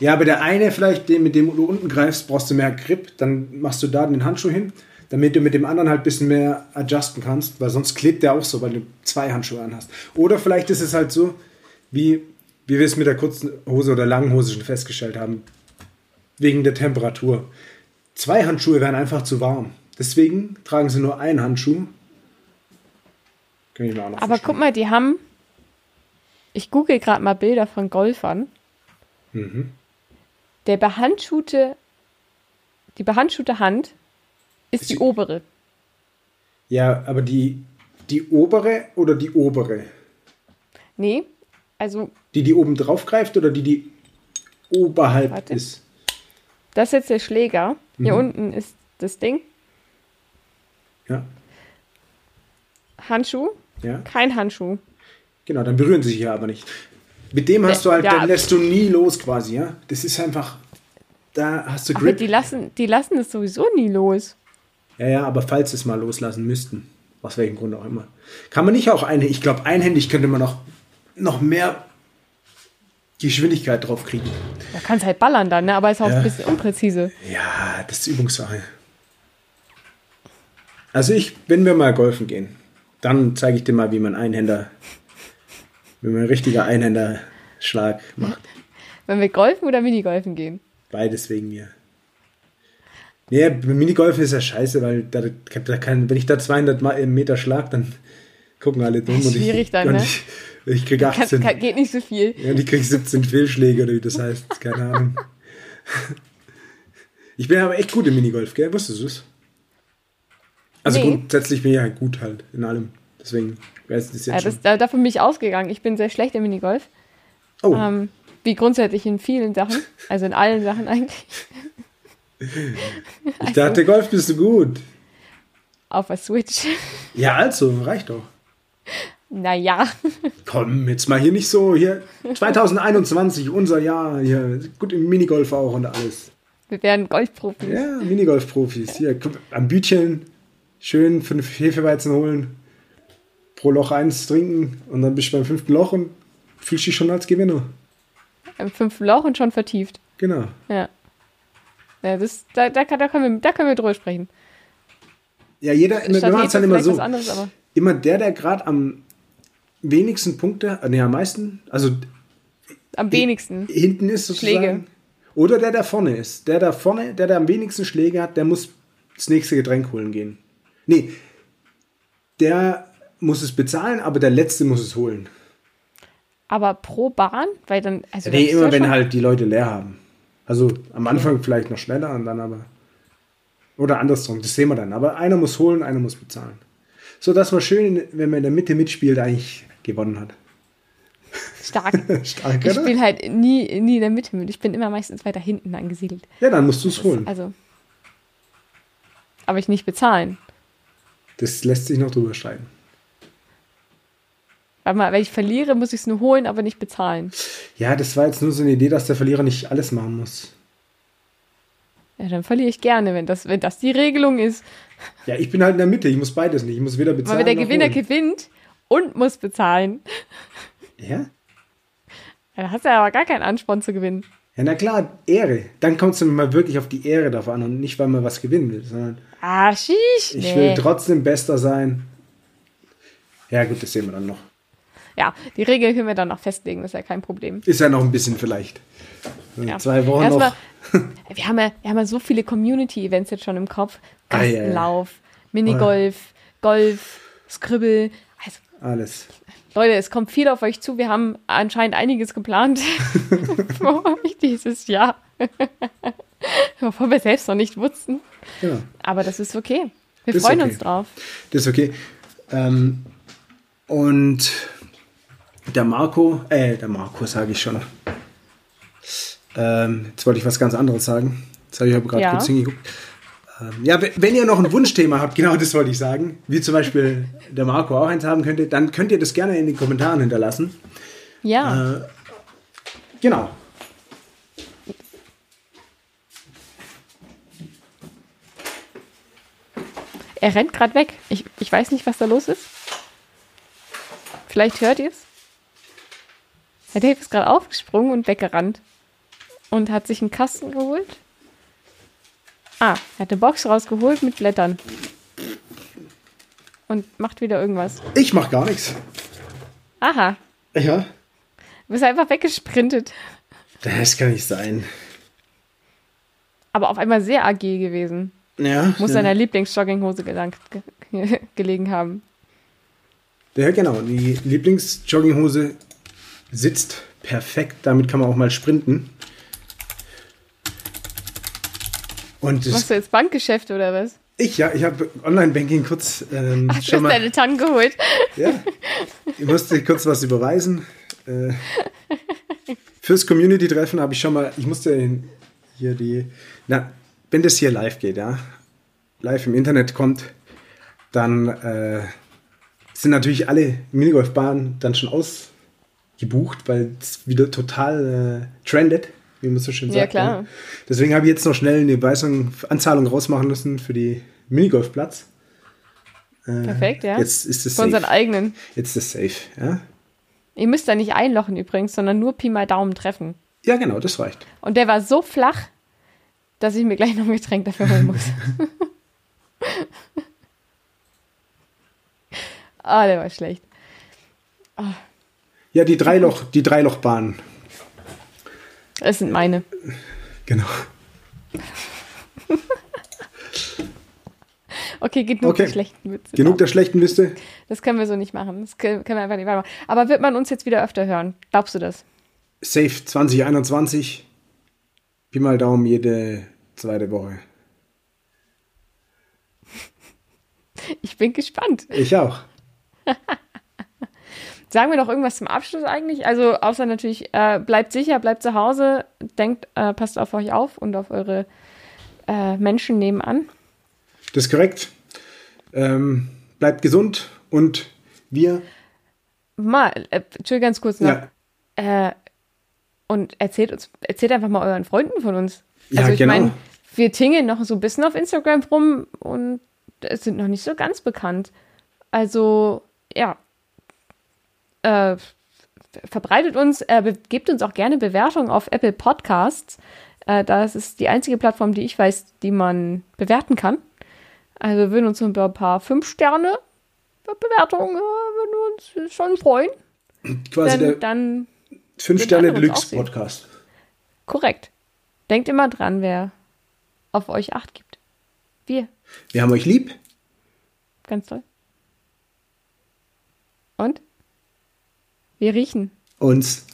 Ja, aber der eine vielleicht, den, mit dem du unten greifst, brauchst du mehr Grip. Dann machst du da den Handschuh hin, damit du mit dem anderen halt ein bisschen mehr adjusten kannst, weil sonst klebt der auch so, weil du zwei Handschuhe an hast. Oder vielleicht ist es halt so, wie, wie wir es mit der kurzen Hose oder langen Hose schon festgestellt haben, wegen der Temperatur. Zwei Handschuhe wären einfach zu warm. Deswegen tragen sie nur einen Handschuh. Kann ich mir auch noch Aber verstehen. guck mal, die haben. Ich google gerade mal Bilder von Golfern. Mhm. Der behandschuhte. Die behandschuhte Hand ist Ist die die- obere. Ja, aber die, die obere oder die obere? Nee, also Die, die oben drauf greift oder die, die oberhalb Warte. ist? das ist jetzt der Schläger. Hier Mhm. unten ist das Ding. Ja, Handschuh, ja. kein Handschuh. Genau, dann berühren sie sich ja aber nicht. Mit dem hast du halt, Ja. dann lässt du nie los quasi, ja. Das ist einfach, da hast du Aber Grip. die lassen, die lassen es sowieso nie los. Ja, ja, aber falls sie es mal loslassen müssten, aus welchem Grund auch immer, kann man nicht auch eine, ich glaube, einhändig könnte man noch, noch mehr Geschwindigkeit drauf kriegen. Da kannst halt ballern dann, ne? aber ist auch Ja. ein bisschen unpräzise. Ja, das ist Übungssache. Also ich, wenn wir mal golfen gehen, dann zeige ich dir mal, wie man Einhänder, wie man richtiger Einhänderschlag macht. Wenn wir golfen oder Minigolfen gehen. Beides wegen mir. Nee, Minigolfen ist ja scheiße, weil da, da kann, wenn ich da 200 Ma- Meter schlag, dann gucken alle dumm. Das ist und ich- schwierig dann, ne? Ich, ich krieg Kann, 18. kann, geht nicht so viel. Ja, und ich krieg 17 Fehlschläge oder wie das heißt. Keine Ahnung. Ich bin aber echt gut im Minigolf, gell? Wusstest du es? Also Nee. grundsätzlich bin ich halt gut halt in allem. Deswegen weiß ich das jetzt Ja, das, da, davon bin ich ausgegangen. Ich bin sehr schlecht im Minigolf. oh, Ähm, wie grundsätzlich in vielen Sachen. Also in allen Sachen eigentlich. ich dachte, Golf bist du gut. Auf der Switch. Ja, also, reicht doch. naja. Komm, jetzt mal hier nicht so, hier 2021, unser Jahr, hier gut im Minigolf auch und alles. Wir werden Golfprofis. Ja, Minigolf-Profis. Hier, guck, am Bütchen schön fünf Hefeweizen holen, pro Loch eins trinken und dann bist du beim fünften Loch und fühlst dich schon als Gewinner. Im fünften Loch und schon vertieft. Genau. Ja. Ja, das, da, da, da, können wir, da können wir drüber sprechen. Ja, jeder, wir machen es dann immer so. anderes, Immer der, der gerade am wenigsten Punkte, äh, nee, am meisten, also am wenigsten. hinten ist sozusagen. Schläge. Oder der, der vorne ist. Der, der vorne, der, der am wenigsten Schläge hat, der muss das nächste Getränk holen gehen. Nee, der muss es bezahlen, aber der letzte muss es holen. Aber pro Bahn? Weil dann, also nee, das immer ja wenn halt die Leute leer haben. Also am Anfang vielleicht noch schneller und dann aber. Oder andersrum, das sehen wir dann. Aber einer muss holen, einer muss bezahlen. So dass man schön, wenn man in der Mitte mitspielt, eigentlich gewonnen hat. stark. Stark, Ich spiele halt nie, nie in der Mitte mit. Ich bin immer meistens weiter hinten angesiedelt. Ja, dann musst du es holen. Also. Aber ich nicht bezahlen. Das lässt sich noch drüber streiten. Weil mal, wenn ich verliere, muss ich es nur holen, aber nicht bezahlen. Ja, das war jetzt nur so eine Idee, dass der Verlierer nicht alles machen muss. Ja, dann verliere ich gerne, wenn das, wenn das die Regelung ist. Ja, ich bin halt in der Mitte, ich muss beides nicht. Ich muss weder bezahlen Weil der Gewinner holen. gewinnt und muss bezahlen. Ja? Ja, Da hast du ja aber gar keinen Ansporn zu gewinnen. Ja, na klar, Ehre. Dann kommt es mal wirklich auf die Ehre davon an und nicht, weil man was gewinnen will, sondern Ah, schieß. ich Nee. will trotzdem Bester sein. Ja, gut, das sehen wir dann noch. Ja, die Regel können wir dann noch festlegen, das ist ja kein Problem. Ist ja noch ein bisschen vielleicht. Ja. Zwei Wochen Erstmal, noch. wir haben, ja, wir haben ja so viele Community-Events jetzt schon im Kopf. Ah, ja, ja. Gastenlauf, Minigolf, Golf, Scribble. Alles. Leute, es kommt viel auf euch zu. Wir haben anscheinend einiges geplant für euch dieses Jahr. Wovon wir selbst noch nicht wussten. Genau. Aber das ist okay. Wir Das freuen okay. uns drauf. Das ist okay. Ähm, und der Marco, äh, der Marco sage ich schon. Ähm, jetzt wollte ich was ganz anderes sagen. Jetzt habe ich aber gerade Ja. kurz hingeguckt. Ähm, ja, we- wenn ihr noch ein Wunschthema habt, genau das wollte ich sagen, wie zum Beispiel der Marco auch eins haben könnte, dann könnt ihr das gerne in den Kommentaren hinterlassen. Ja. Äh, genau. Er rennt gerade weg. Ich, ich weiß nicht, was da los ist. Vielleicht hört ihr es. Herr Dave ist gerade aufgesprungen und weggerannt. Und hat sich einen Kasten geholt. Ah, er hat eine Box rausgeholt mit Blättern. Und macht wieder irgendwas. Ich mach gar nichts. Aha, Ja. du bist einfach weggesprintet. Das kann nicht sein. Aber auf einmal sehr AG gewesen. Ja. Muss ja. seiner Lieblingsjogginghose ge gelegen haben. Ja, genau. Die Lieblingsjogginghose sitzt perfekt. Damit kann man auch mal sprinten. Und Machst du jetzt Bankgeschäfte oder was? ich, ja, ich habe Online-Banking kurz ähm, Du hast schon mal. deine Tank geholt. Ja, ich musste kurz was überweisen. Äh, fürs Community-Treffen habe ich schon mal, ich musste hier die, na, wenn das hier live geht, ja, live im Internet kommt, dann äh, sind natürlich alle Minigolfbahnen dann schon ausgebucht, weil es wieder total äh, trendet, wie man so schön Ja, sagt. klar. Deswegen habe ich jetzt noch schnell eine Weisung, Anzahlung rausmachen müssen für die Minigolfplatz. Äh, Perfekt, ja. Jetzt ist es Für unseren safe. eigenen. Jetzt ist es safe, ja? Ihr müsst da nicht einlochen übrigens, sondern nur Pi mal Daumen treffen. Ja, genau, das reicht. Und der war so flach, dass ich mir gleich noch ein Getränk dafür holen muss. Ah, der war schlecht. Ja, die Dreiloch, die Dreilochbahn. Das sind meine. Genau. Okay, genug Okay. der schlechten Witze. Genug der schlechten Witze. Das können wir so nicht machen. Das können wir einfach nicht weitermachen. Aber wird man uns jetzt wieder öfter hören? Glaubst du das? Safe 2021. Pi mal Daumen jede zweite Woche. Ich bin gespannt. Ich auch. Sagen wir doch irgendwas zum Abschluss eigentlich. Also außer natürlich, äh, bleibt sicher, bleibt zu Hause, denkt, äh, passt auf euch auf und auf eure äh, Menschen nebenan. Das ist korrekt. Ähm, bleibt gesund und wir. Mal, äh, ganz kurz noch. Ja, Äh, und erzählt uns, erzählt einfach mal euren Freunden von uns. Ja, also ich genau. meine, wir tingeln noch so ein bisschen auf Instagram rum und es sind noch nicht so ganz bekannt. Also, ja. Äh, verbreitet uns, äh, gebt uns auch gerne Bewertungen auf Apple Podcasts. Äh, das ist die einzige Plattform, die ich weiß, die man bewerten kann. Also wir würden uns über ein paar 5-Sterne-Bewertungen äh, würden uns schon freuen. quasi Dann, der dann 5 wird Sterne Deluxe. Podcast. Korrekt. Denkt immer dran, wer auf euch Acht gibt. Wir. Wir haben euch lieb. Ganz toll. Und? Wir riechen. Uns